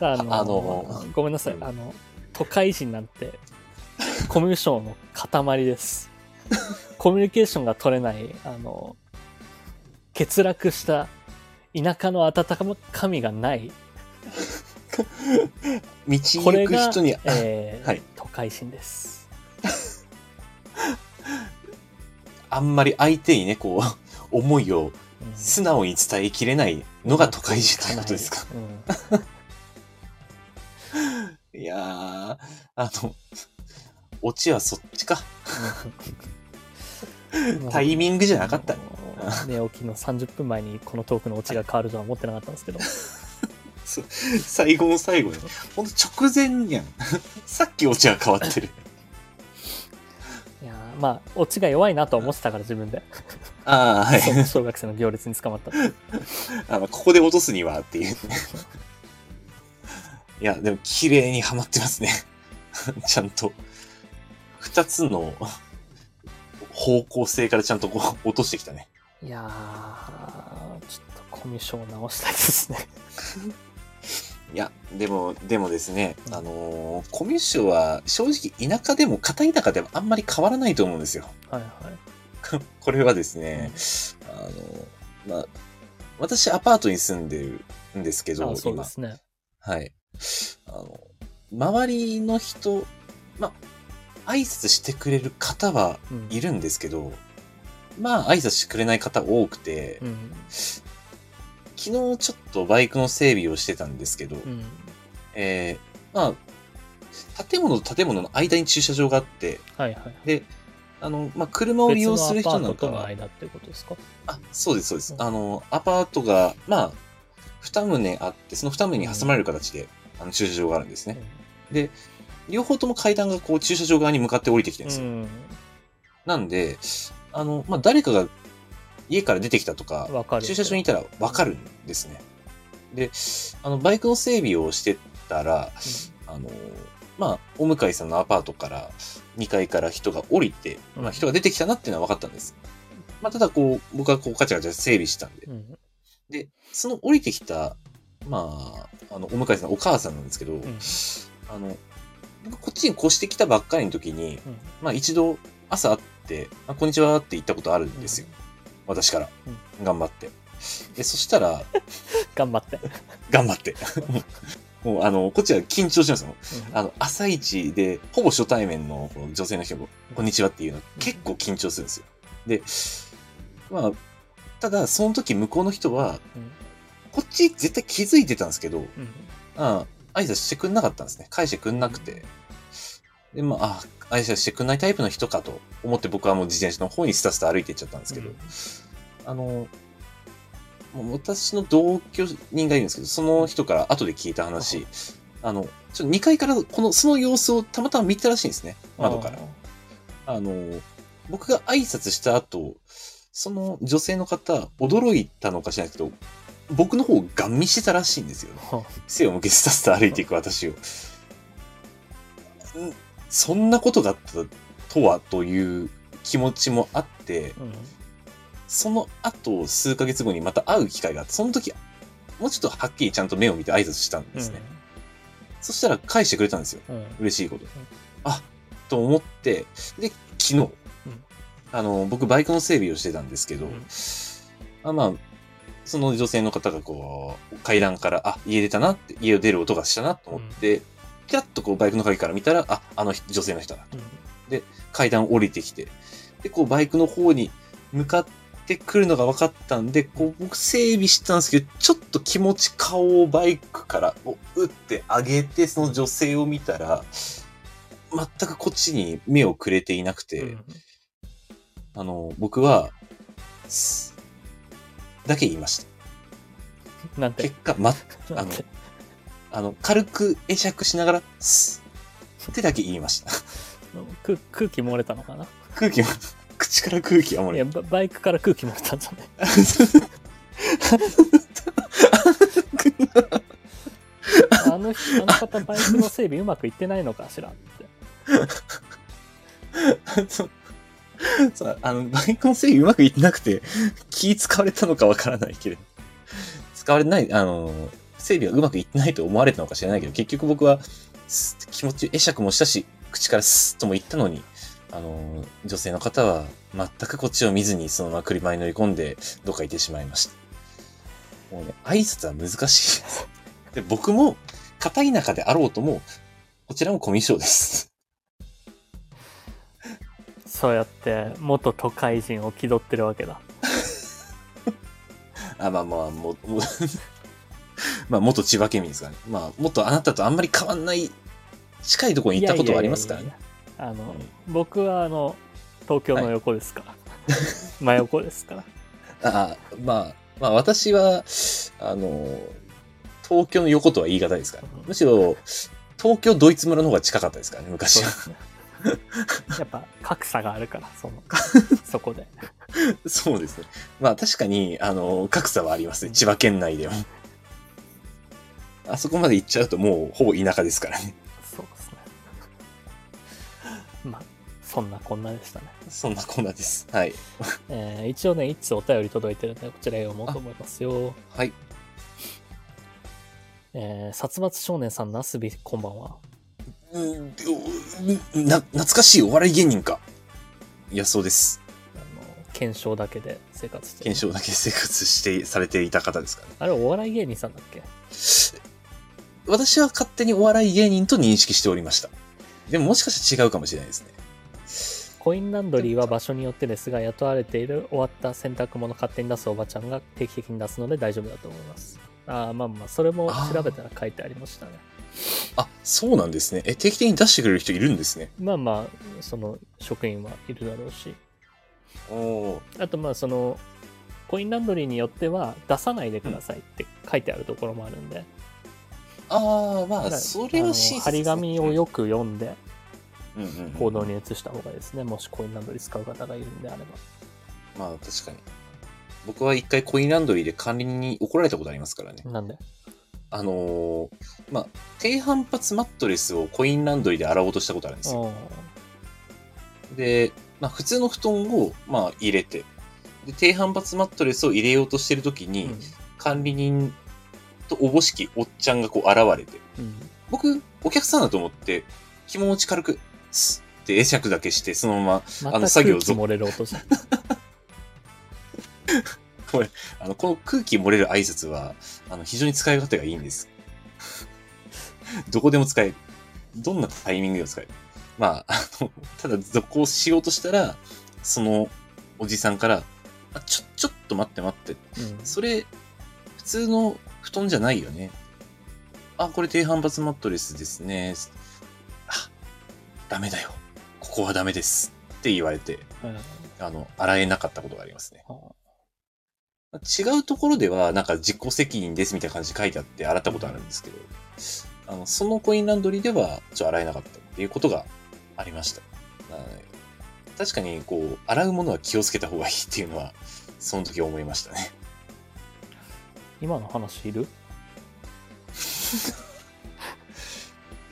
あのあのごめんなさい。あの、都会人なんて、コミュ障の塊です。コミュニケーションが取れない、あの、欠落した田舎の温かみがない、道行これがく人に、、えーはい都会人です。あんまり相手にね、こう、思いをうん素直に伝えきれないのが都会人ということですか？うんいやー、あの、オチはそっちか。うんタイミングじゃなかった。寝起きの30分前にこのトークのオチが変わるとは思ってなかったんですけど。[LAUGHS] 最後の最後に。ほんと直前やん。[LAUGHS] さっきオチは変わってる。いやーまあ、オチが弱いなとは思ってたから自分で。ああ、はい。小学生の行列に捕まった。あの、ここで落とすにはっていうね。いや、でも綺麗にはまってますね。[LAUGHS] ちゃんと。二つの方向性からちゃんとこう落としてきたね。いやー、ちょっとコミュ障直したいですね。いや、でも、でもですね、うんあのーコミュ障は正直田舎でも片田舎でもあんまり変わらないと思うんですよ。はいはい。[LAUGHS] これはですね、あの、まあ、私アパートに住んでるんですけど、あそう今ですね。はい。あの、周りの人、まあ、挨拶してくれる方はうんいるんですけど、まあ、挨拶してくれない方多くて、うん。昨日ちょっとバイクの整備をしてたんですけど、うん。えー、まあ、建物と建物の間に駐車場があって、はいはい。で、あの、まあ、車を利用する人なんか別のアパートとのは、間ってことですか？あ、そうです、そうですう。んあの、アパートが、まあ、二棟あって、その二棟に挟まれる形で、あの駐車場があるんですね。で、両方とも階段がこう駐車場側に向かって降りてきてるんですよ。うん。なんで、あの、まあ、誰かが家から出てきたとか、わかる。駐車場にいたらわかるんですね。で、あの、バイクの整備をしてたら、あの、まあ、お向かいさんのアパートから、2階から人が降りて、うんまあ、人が出てきたなっていうのは分かったんです。まあ、ただこう、僕はこう、カチャカチャ整備したんでう。ん。で、その降りてきた、まあ、あの、お向かいさんのお母さんなんですけど、うん。あの、僕こっちに越してきたばっかりの時に、うんまあ一度朝会って、あこんにちはって言ったことあるんですよ。私から。頑張って。で、そしたら、[LAUGHS] 頑張って。[LAUGHS] 頑張って。[LAUGHS] もう、あの、こっちは緊張してますよ。うんあの、朝一で、ほぼ初対面のこの女性の人が、こんにちはっていうの、結構緊張するんですよ。で、まあ、ただ、その時向こうの人は、うんこっち絶対気づいてたんですけど、うんああ、挨拶してくんなかったんですね。返してくんなくて。で、まあ、あ挨拶してくんないタイプの人かと思って僕はもう自転車の方にスタスタ歩いていっちゃったんですけど、うんあの、もう私の同居人がいるんですけど、その人から後で聞いた話、あの、ちょっと2階からこの、その様子をたまたま見てたらしいんですね。窓から。あの、僕が挨拶した後、その女性の方、驚いたのかしらないですけど、僕の方をガン見してたらしいんですよね。は背を向けてスタスタ歩いていく私を。んそんなことがあったとはという気持ちもあって、うんその後数ヶ月後にまた会う機会があって、その時、もうちょっとはっきりちゃんと目を見て挨拶したんですね。そしたら返してくれたんですよ。うん嬉しいこと。あ、と思って、で、昨日、あの、僕バイクの整備をしてたんですけど、うんあまあ、その女性の方がこう、階段から、あ、家出たなって、家を出る音がしたなと思って、キャッとこうバイクの鍵から見たら、あ、あの女性の人だ。うん。階段降りてきて、で、こうバイクの方に向かってくるのが分かったんで、こう僕整備したんですけど、ちょっと気持ち顔をバイクから打って上げて、その女性を見たら、全くこっちに目をくれていなくて、うん。あの、僕は、すだけ言いました。なんて？結果、ま、あのあの、軽く会釈しながら、スッってだけ言いました。空空気漏れたのかな？空気も、口から空気が漏れいやババイクから空気漏れたんじゃない？[LAUGHS] あの人あの方バイクの整備うまくいってないのかしらって [LAUGHS] [LAUGHS] そうあの、バイクの整備うまくいってなくて、気使われたのかわからないけれど、使われない、あの、整備がうまくいってないと思われたのか知らないけど、結局僕は、気持ち、会釈もしたし、口からスッとも言ったのに、あの、女性の方は全くこっちを見ずにそのまま車に乗り込んで、どっか行ってしまいました。もうね、挨拶は難しいです。で、僕も、片田舎であろうとも、こちらもコミュ障です。そうやって元都会人を気取ってるわけだ。[LAUGHS] あ、まあまあ、もう、もう [LAUGHS] まあ、元千葉県民ですからね。まあ、元あなたとあんまり変わんない、近いところに行ったことはありますからね。あの、僕はあの東京の横ですから、真横ですから。[LAUGHS] あまあ、まあ、私は、あの、東京の横とは言い方ですから、むしろ、東京ドイツ村の方が近かったですからね、昔は。ね [LAUGHS] やっぱ格差があるからその [LAUGHS] そこでそうですね。まあ、確かに、あの、格差はありますね。千葉県内では。あそこまで行っちゃうともう、ほぼ田舎ですからね。そうですね [LAUGHS] まあそんなこんなでしたね、そんなこんなです。はい。えー一応ねいつお便り届いてるんでこちら読もうと思いますよはい。えー殺伐少年さんなすびこんばんはうんな、懐かしいお笑い芸人か。いや、そうです。あの検証だけで生活してる検証だけ生活して、されていた方ですからね。あれお笑い芸人さんだっけ？私は勝手にお笑い芸人と認識しておりました。でももしかしたら違うかもしれないですね。コインランドリーは場所によってですが雇われている終わった洗濯物勝手に出すおばちゃんが定期的に出すので大丈夫だと思いますああまあまあそれも調べたら書いてありましたねあ、そうなんですね。え、定期的に出してくれる人いるんですね。まあまあその職員はいるだろうしおあとまあそのコインランドリーによっては出さないでくださいって書いてあるところもあるんで、ああ、まあ、それはあの親切張り紙をよ、よく読んで行動に移した方がですねもしコインランドリー使う方がいるんであればまあ、確かに。僕は一回コインランドリーで管理人に怒られたことありますからね。なんで？あのーまあ、低反発マットレスをコインランドリーで洗おうとしたことあるんですよ。うんで、まあ、普通の布団を、まあ、入れて、で、低反発マットレスを入れようとしてるときに、うん。管理人とおぼしきおっちゃんがこう現れて、うん。僕、お客さんだと思って、気持ち軽く、スッって会釈だけして、そのまま、あの作業空気漏れる音じゃんあの、この空気漏れる挨拶は、あの、非常に使い勝手がいいんです。[LAUGHS] どこでも使える。どんなタイミングでも使える。まあ、あの、ただ続行しようとしたら、そのおじさんから、あ、ちょ、ちょっと待って待って。うんそれ、普通の布団じゃないよね。あ、これ低反発マットレスですね。あ、ダメだよ。ここはダメです。って言われて、うんあの、洗えなかったことがありますね。は違うところでは、なんか自己責任ですみたいな感じで書いてあって洗ったことあるんですけど、あの、そのコインランドリーでは、ちょっと洗えなかったっていうことがありました。確かに、こう、洗うものは気をつけた方がいいっていうのは、その時思いましたね。今の話いる？[LAUGHS]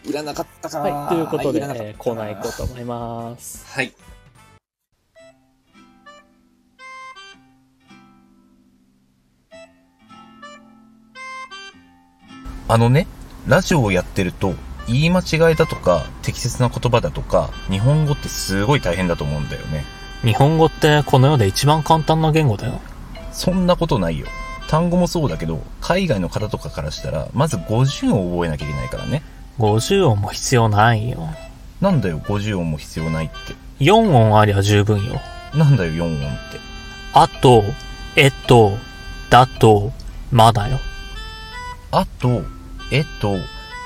いらなかったかはい、ということで、コーナー行こうと思います。はい。あのね、ラジオをやってると、言い間違いだとか、適切な言葉だとか、日本語ってすごい大変だと思うんだよね。日本語ってこの世で一番簡単な言語だよ。そんなことないよ。単語もそうだけど、海外の方とかからしたら、まず50音を覚えなきゃいけないからね。50音も必要ないよ。なんだよ、50音も必要ないって。4音ありゃ十分よ。なんだよ、4音って。あと、えっと、だと、まだよ。あと、えと、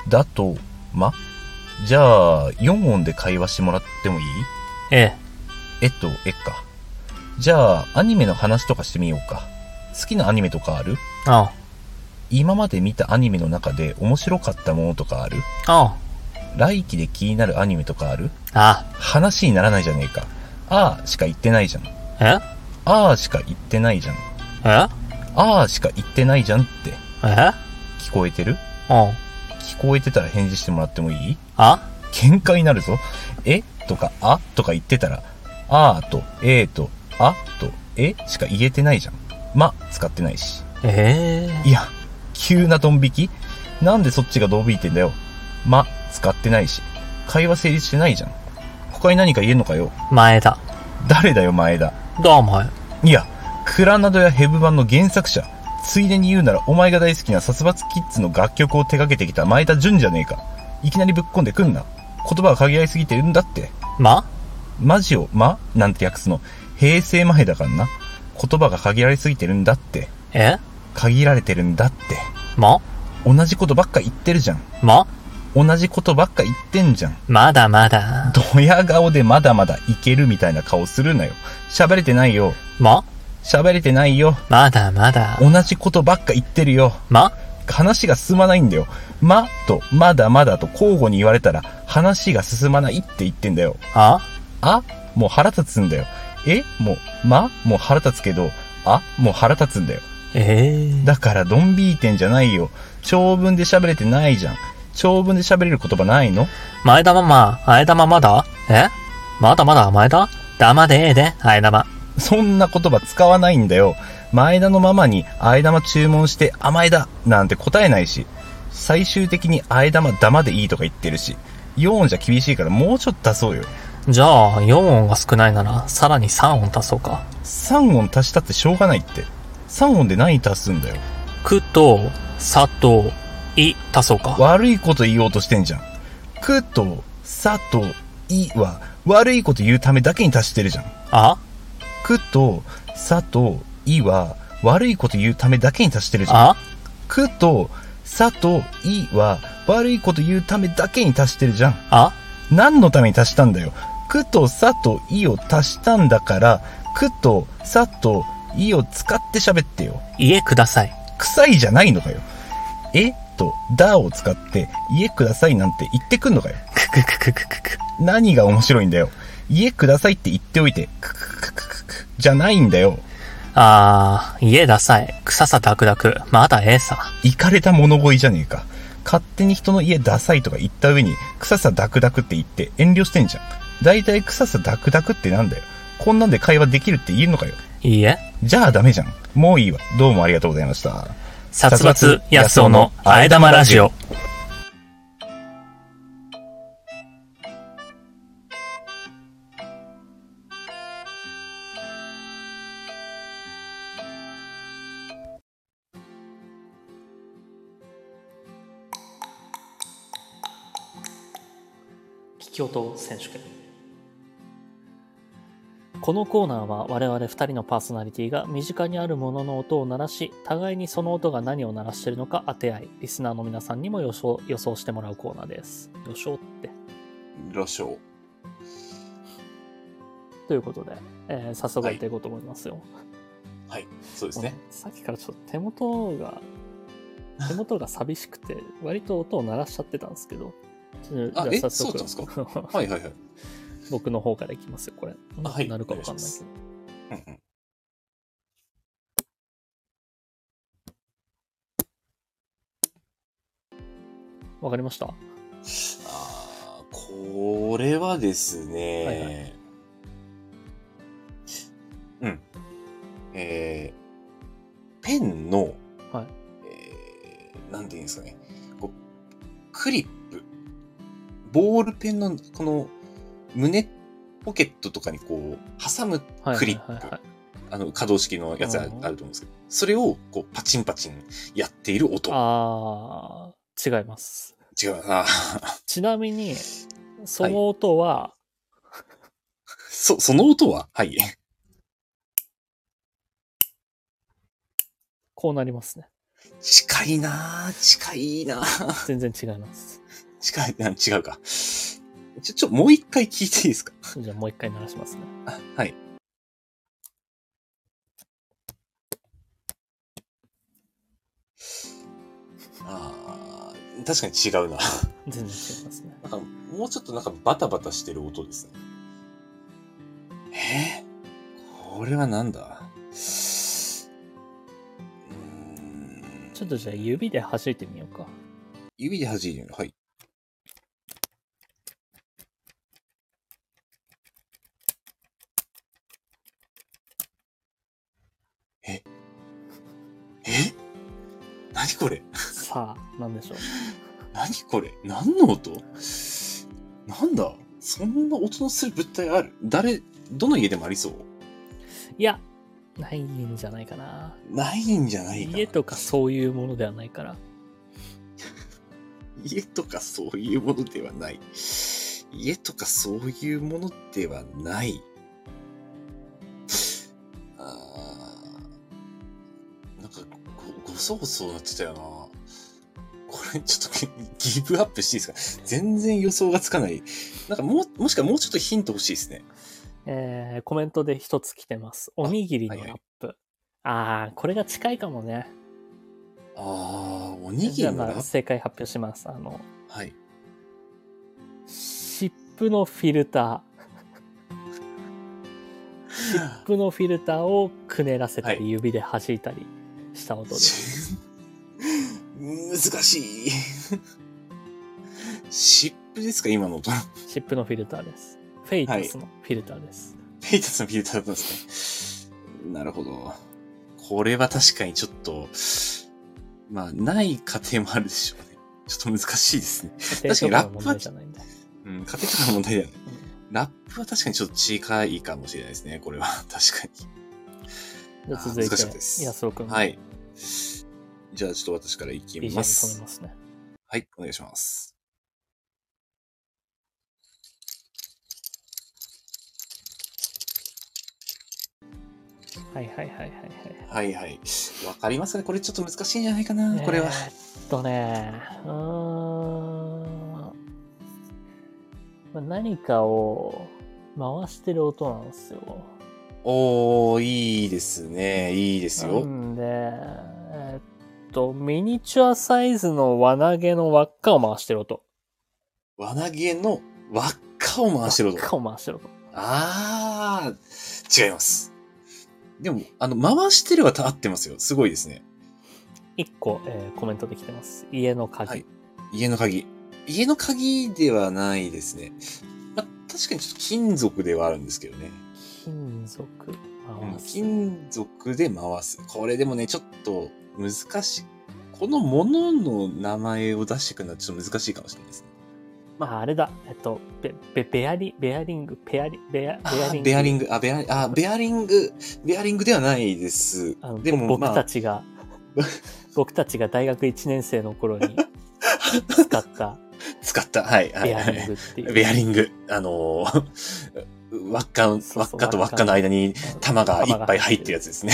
だと、ま？じゃあ、4音で会話してもらってもいい？ええ。えと、えか。じゃあ、アニメの話とかしてみようか。好きなアニメとかある？ああ。今まで見たアニメの中で面白かったものとかある？あ来期で気になるアニメとかある？あ。話にならないじゃねえか。あーしか言ってないじゃん。え？あーしか言ってないじゃん。え？あーしか言ってないじゃんってえ？聞こえてる？うん。聞こえてたら返事してもらってもいい？あ？喧嘩になるぞ。え？とか、あ？とか言ってたら、あーと、えーと、あ？と、え？しか言えてないじゃん。ま、使ってないし。ええいや、急なドン引き？なんでそっちがドン引いてんだよ？ま、使ってないし。会話成立してないじゃん。他に何か言えんのかよ？前田。誰だよ、前田？どうお前。いや、クラナドやヘブ版の原作者。ついでに言うなら、お前が大好きな殺伐キッズの楽曲を手掛けてきた前田純じゃねえか。いきなりぶっこんでくんな。言葉が限られすぎてるんだって。ま？マジを、ま？なんて訳すの。平成前だからな。言葉が限られすぎてるんだって。え？限られてるんだって。ま？同じことばっか言ってるじゃん。ま？同じことばっか言ってんじゃん。まだまだ。ドヤ顔でまだまだいけるみたいな顔するなよ。喋れてないよ。ま？喋れてないよ。まだまだ。同じことばっか言ってるよ。ま？話が進まないんだよ。まとまだまだと交互に言われたら話が進まないって言ってんだよ。あ？あ？もう腹立つんだよ。え？もう、ま？もう腹立つけど、あ？もう腹立つんだよ。ええだからドンビーてんじゃないよ。長文で喋れてないじゃん。長文で喋れる言葉ないの？前田ママ、あえ玉まだ？え？まだまだ前田黙でええで、あえ玉。[LAUGHS] そんな言葉使わないんだよ。前田のママに、あえ玉注文して甘えだなんて答えないし、最終的にあえ玉ダマでいいとか言ってるし、4音じゃ厳しいからもうちょっと足そうよ。じゃあ、4音が少ないなら、さらに3音足そうか。3音足したってしょうがないって。3音で何足すんだよ。くと、さと、い、足そうか。悪いこと言おうとしてんじゃん。くと、さと、いは、悪いこと言うためだけに足してるじゃん。あ？くと、さと、いは、悪いこと言うためだけに足してるじゃん。あ？くと、さと、いは、悪いこと言うためだけに足してるじゃん。あ？何のために足したんだよ。くと、さと、いを足したんだから、くと、さと、いを使って喋ってよ。家ください。臭いじゃないのかよ。え？と、だを使って、家くださいなんて言ってくんのかよ。くくくくくくく。何が面白いんだよ。家くださいって言っておいて、くくくくくく、じゃないんだよ。あー、家ダサい。臭さダクダク。まだええさ。行かれた物乞いじゃねえか。勝手に人の家ダサいとか言った上に、臭さダクダクって言って遠慮してんじゃん。だいたい臭さダクダクってなんだよ。こんなんで会話できるって言えんのかよ。いいえ。じゃあダメじゃん。もういいわ。どうもありがとうございました。殺伐安男のあえ玉ラジオ。聞き音選手権このコーナーは我々2人のパーソナリティが身近にあるものの音を鳴らし互いにその音が何を鳴らしているのか当て合いリスナーの皆さんにも予想予想してもらうコーナーです予想ってロショー。ということで、えー早速やっていこうと思いますよ、はい。そうですね。さっきからちょっと手元が手元が寂しくて割と音を鳴らしちゃってたんですけどあえ？そうなん [LAUGHS] はいはいはい。僕の方からいきますよこれ。あはいなるかわかんないけど。うんうん。わかりました？あーこれはですね、はいはい。うん。えー、ペンの、はい。えー、なんていうんですかね、こう、クリップ、ボールペンのこの胸ポケットとかにこう、挟むはいクリップ、はいはいはいあの、可動式のやつがあるうんと思うんですけど、それをこう、パチンパチンやっている音。あー違います違うな。[LAUGHS] ちなみにその音は、そ、その音は？はい。こうなりますね。近いなぁ近いなぁ全然違います。近い、あ違うか。ちょ、ちょ、もう一回聞いていいですか？じゃあもう一回鳴らしますね。あはい。あー確かに違うな。全然違いますね。なんか、もうちょっとなんかバタバタしてる音ですね。え？ー、これはなんだ？ちょっとじゃあ指で弾いてみようか。指で弾いてみる。はい。え？何これ？さあ、なんでしょう？何これ？何の音？なんだ？そんな音のする物体ある？誰、どの家でもありそう？いや、ないんじゃないかな。ないんじゃないかな家とかそういうものではないから。[LAUGHS] 家とかそういうものではない。家とかそういうものではない。そごそなってたよな。これちょっとギブアップしていいですか？全然予想がつかない。なんかもう、もしかもうちょっとヒント欲しいですね。えー、コメントで一つ来てます。おにぎりのラップ。ああー、これが近いかもね。あー、おにぎりのラップ？まあ正解発表します。あの、はい。湿布のフィルター。[LAUGHS] 湿布のフィルターをくねらせたはり、指で弾いたりした音です。難しい。湿布ですか？今の音。湿布のフィルターです。フェイタスのフィルターです。ペイタスのフィルターだったんですね。なるほど。これは確かにちょっと、まあ、ない家庭もあるでしょうね。ちょっと難しいですね。家庭とかの問題じゃないんだ。うん、家庭とかの問題だよね。うんラップは確かにちょっと近いかもしれないですね。これは。確かに。じゃあ続い難しかったですて、安尾くん。はい。じゃあちょっと私からいきます。ますね。はい、お願いします。はいはいはいはいはい。はいはい。わかりますかねこれちょっと難しいんじゃないかな、これは。えーっとね、うーん。まあ何かを回してる音なんですよ。おー、いいですね。いいですなよ。んで、と、ミニチュアサイズの輪投げの輪っかを回してる音。輪投げの輪っかを回してる音輪っ。かを回してる音。あー、違います。でも、あの、回してれば合ってますよ。すごいですね。一個、えーコメントできてます。家の鍵。はい家の鍵。家の鍵ではないですね。まあ、確かにちょっと金属ではあるんですけどね。金属うん回す。金属で回す。これでもね、ちょっと難しい。このものの名前を出してくるのはちょっと難しいかもしれないですね。まあ、あれだ。えっと、ベ、ベ、ベアリ、ベアリング、ペアリ、ベア、ベあアリング？ベアリング、あ、ベアあ、ベアリング、ベアリングではないです。でも、僕まあ、たちが、[LAUGHS] 僕たちが大学1年生の頃に使った [LAUGHS] 使った。はい。はいベアリングっていう。ベアリング。あのー輪っか、輪っかと輪っかの間に玉がいっぱい入ってるやつ。つですね。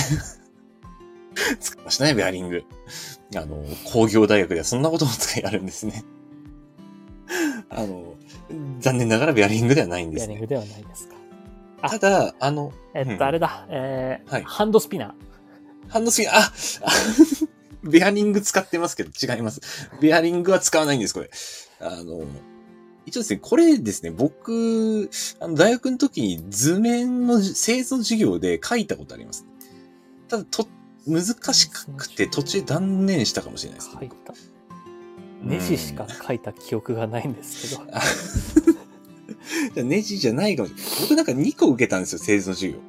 使いましたね、ベアリング。あの、工業大学ではそんなことも使いあるんですね。あの、残念ながらベアリングではないんですね。ベアリングではないですか。あただ、あの、えっうんと、あれだ。えーはいハンドスピナー。ハンドスピン、あ、あベアリング使ってますけど違います。ベアリングは使わないんです、これ。あの、一応ですね、これですね、僕、あの大学の時に図面のじ製図の授業で書いたことあります。ただ、と、難しくて途中で断念したかもしれないです。書いた。ネジしか書いた記憶がないんですけど。[LAUGHS] ネジじゃないかもしれない。僕なんか2個受けたんですよ、製図の授業。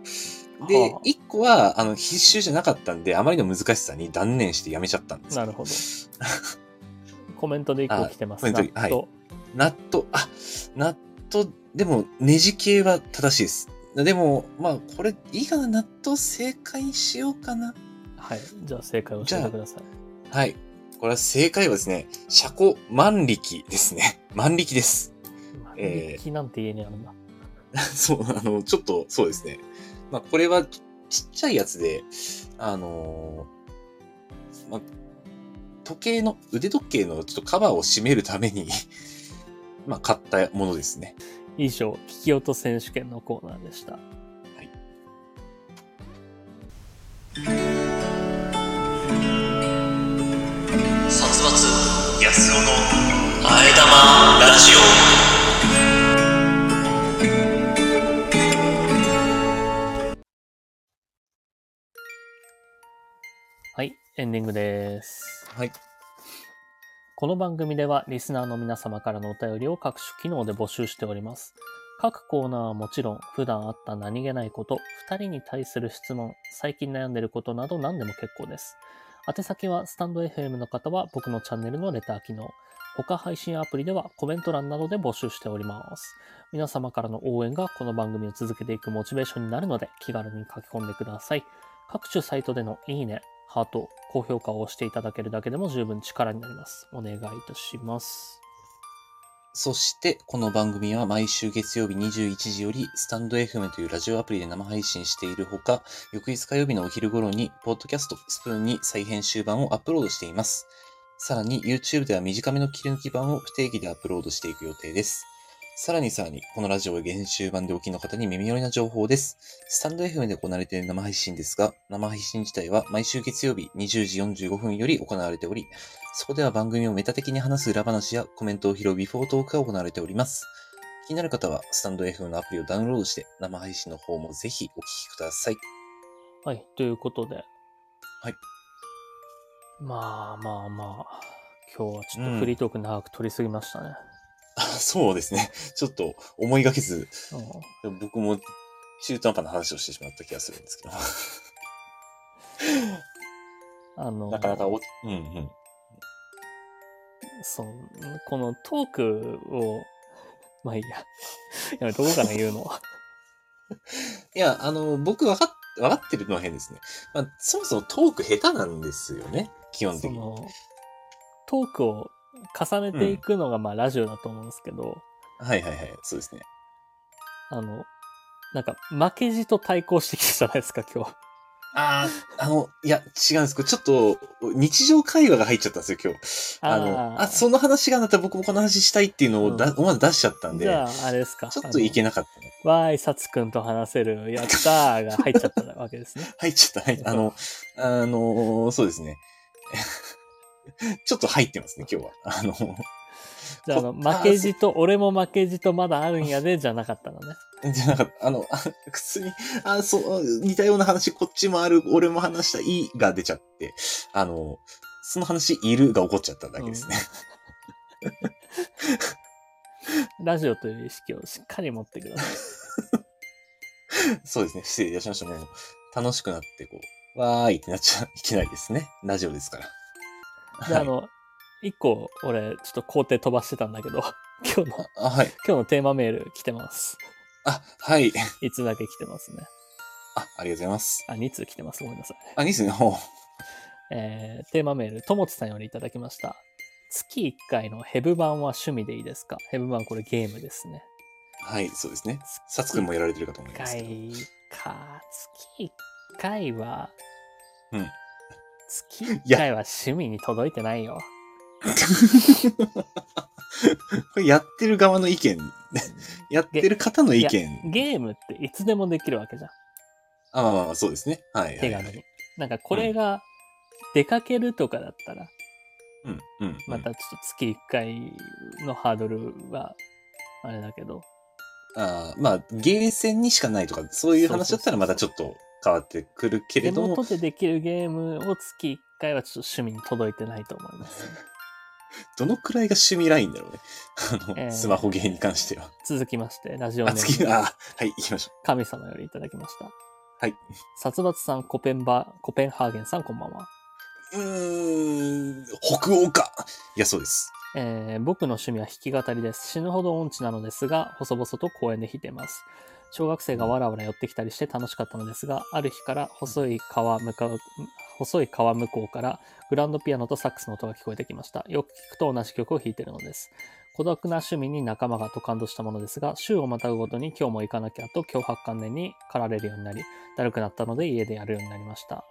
ではあ、1個は、あの、必修じゃなかったんで、あまりの難しさに断念してやめちゃったんですよなるほど。コメントで一個来てます。納豆納豆、あ、納豆、でも、ネジ系は正しいです。でも、まあ、これ、いいかな？納豆正解にしようかな。はい。じゃあ正解を教えてください。はい。これは正解はですね、車庫万力ですね。[LAUGHS] 万力です。えー万力なんて家にあるんだ。[LAUGHS] そう、あの、ちょっと、そうですね。まあ、これはちちっちゃいやつで、あのーまあ、時計の、腕時計のちょっとカバーを閉めるために、[LAUGHS] まあ、買ったものですね。以上、聞き音選手権のコーナーでした。のあえ玉ラジオはい、エンディングです。はい。この番組ではリスナーの皆様からのお便りを各種機能で募集しております。各コーナーはもちろん、普段あった何気ないこと、二人に対する質問、最近悩んでることなど何でも結構です。宛先は、スタンド FM の方は僕のチャンネルのレター機能、他配信アプリではコメント欄などで募集しております。皆様からの応援がこの番組を続けていくモチベーションになるので、気軽に書き込んでください。各種サイトでのいいね、ハート、高評価を押していただけるだけでも十分力になります。お願いいたします。そして、この番組は毎週月曜日21時より、スタンド FM というラジオアプリで生配信しているほか、翌日火曜日のお昼頃に、ポッドキャストスプーンに再編集版をアップロードしています。さらに、YouTube では短めの切り抜き版を不定期でアップロードしていく予定です。さらにさらに、このラジオは編集版でお聞きの方に耳寄りな情報です。スタンド FM で行われている生配信ですが、生配信自体は毎週月曜日20時45分より行われており、そこでは番組をメタ的に話す裏話やコメントを拾うビフォートークが行われております。気になる方は、スタンド FM のアプリをダウンロードして、生配信の方もぜひお聞きください。はい、ということで。はい。まあまあまあ、今日はちょっとフリートーク長く取りすぎましたね。あそうですね。[LAUGHS] ちょっと思いがけず、うん僕も中途半端な話をしてしまった気がするんですけど。[LAUGHS] あの、なかなかお、うんうん。そう、このトークを、まあいいや。[LAUGHS] やめとこうかな、言うのは。いや、あの、僕分かっ、分かってるのは変ですね。まあ、そもそもトーク下手なんですよね。基本的に。トークを重ねていくのが、まあラジオだと思うんですけど、はいはいはい。そうですね。あの、なんか、負けじと対抗してきたじゃないですか、今日。ああ、あの、いや、違うんです。これちょっと、日常会話が入っちゃったんですよ、今日。あの、ーあ、その話がなったら僕もこの話したいっていうのをだ、思わず出しちゃったんで、じゃあ、あれですか。ちょっといけななかったね。わーい、さつくんと話せる、やったーが入っちゃったわけですね。[LAUGHS] 入っちゃった。はい。あの、あの、そうですね。[LAUGHS] ちょっと入ってますね、今日は。あの、じゃあ、あの、こ負けじと、俺も負けじとまだあるんやで、じゃなかったのね。[LAUGHS] じゃなかった。あの、あ普通に、あ、そう、似たような話、こっちもある、俺も話したいが出ちゃって、あの、その話、いるが起こっちゃっただけですね。[LAUGHS] ラジオという意識をしっかり持ってください。そうですね。失礼いたしました。もう、楽しくなって、こう、わーいってなっちゃいけないですね。ラジオですから。で、あはいの、一個、俺、ちょっと工程飛ばしてたんだけど、[LAUGHS] 今日の、あ、はい。今日のテーマメール来てます。あ、はい。いつだけ来てますね。あ、ありがとうございます。あ、2通来てます。ごめんなさい。あ、いいですね。ほうえー、テーマメール、ともつさんよりいただきました。月1回のヘブ版は趣味でいいですか？ヘブ版これゲームですね。はい、そうですね。さつくんもやられてるかと思い1ますけど。回か。月1回は、うん。月1回は趣味に届いてないよ。こ [LAUGHS] れやってる側の意見、やってる方の意見。ゲームっていつでもできるわけじゃん。あ、まあそうですね。はい、はい。手軽に。なんかこれが出かけるとかだったら、うん、うん。うんまたちょっと月1回のハードルは、あれだけど、あーまあ、ゲーセンにしかないとか、そういう話だったらまたちょっと変わってくるけれ手ども、元でできるゲームを月1回はちょっと趣味に届いてないと思います。[LAUGHS] どのくらいが趣味ラインだろうね。あの、えースマホゲーに関しては。続きまして、ラジオあ、ネ次、ーム、あ、はい、行きましょ神様よりいただきました。はい。殺伐さん、コペンバ、コペンハーゲンさん、こんばんは。う。ん、北欧か。いや、そうです。えー僕の趣味は弾き語りです。死ぬほど音痴なのですが、細々と公園で弾いています。小学生がわらわら寄ってきたりして楽しかったのですが、ある日から細い川向かう、細い川向こうからグランドピアノとサックスの音が聞こえてきました。よく聞くと同じ曲を弾いているのです。孤独な趣味に仲間がと感動したものですが、週をまたぐごとに今日も行かなきゃと脅迫観念に駆られるようになり、だるくなったので家でやるようになりました。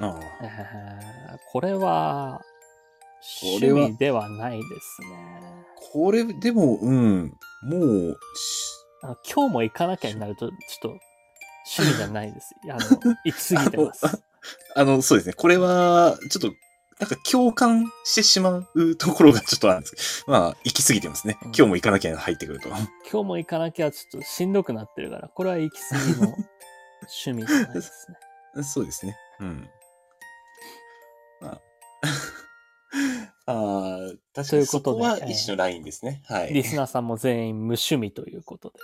あえーこれは、趣これは味ではないですね。これ、でも、うん、もう、しあの今日も行かなきゃになると、ちょっと、趣味じゃないです。[LAUGHS] あの、行き過ぎてます。あの、そうですね。これは、ちょっと、なんか共感してしまうところがちょっとあるんですけど、[LAUGHS] まあ、行き過ぎてますね。うん今日も行かなきゃ入ってくると。今日も行かなきゃちょっとしんどくなってるから、これは行き過ぎの趣味じゃないですね。[LAUGHS] そうですね。うん。まあ、あー確かということでにそこは一種のラインですね。はい。リスナーさんも全員無趣味ということで。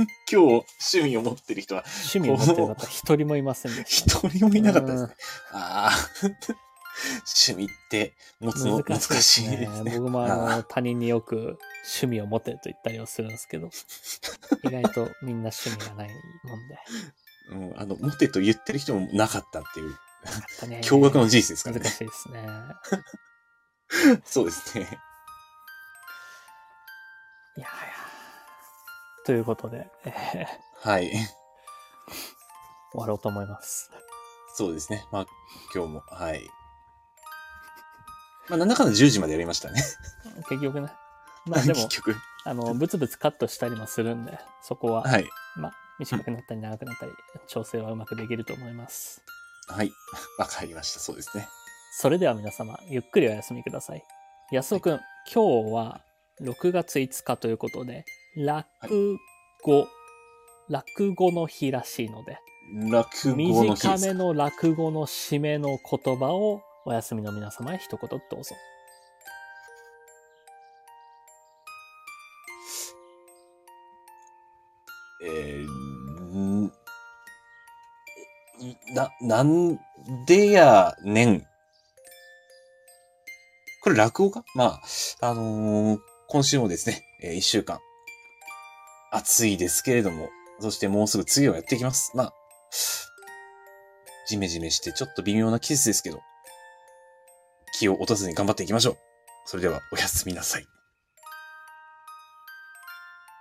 [LAUGHS] 今日趣味を持ってる人は趣味を持ってる方一人もいませんでした。一人もいなかったですね。ああ、[LAUGHS] 趣味って持つの難難ししいいですね。ですね。僕もああの他人によく趣味を持てと言ったりはするんですけど、意外とみんな趣味がないもんで。うん、あの、持てと言ってる人もなかったっていう、ね [LAUGHS] 驚愕の事実ですからね。難しいですね。[LAUGHS] そうですね。いやいや。ということで、えーはい。終わろうと思います。そうですね。まあ、今日も、はい。まあ、なんだかんだ10時までやりましたね。結局ね。まあ [LAUGHS] でも。あの、ブツブツカットしたりもするんで、そこは、はい。まあ、短くなったり長くなったり、調整はうまくできると思います。はい。わかりました。そうですね。それでは皆様、ゆっくりお休みください。安尾くん、今日は6月5日ということで、落語、落語の日らしいので、落語の日。短めの落語の締めの言葉をお休みの皆様へ一言どうぞ。えー、んな、なんでやねん。これ落語か？まあ、あのー今週もですね、えー一週間、暑いですけれども、そしてもうすぐ次をやっていきます。まあ、じめじめしてちょっと微妙な季節ですけど、気を落とさずに頑張っていきましょう。それではおやすみなさい。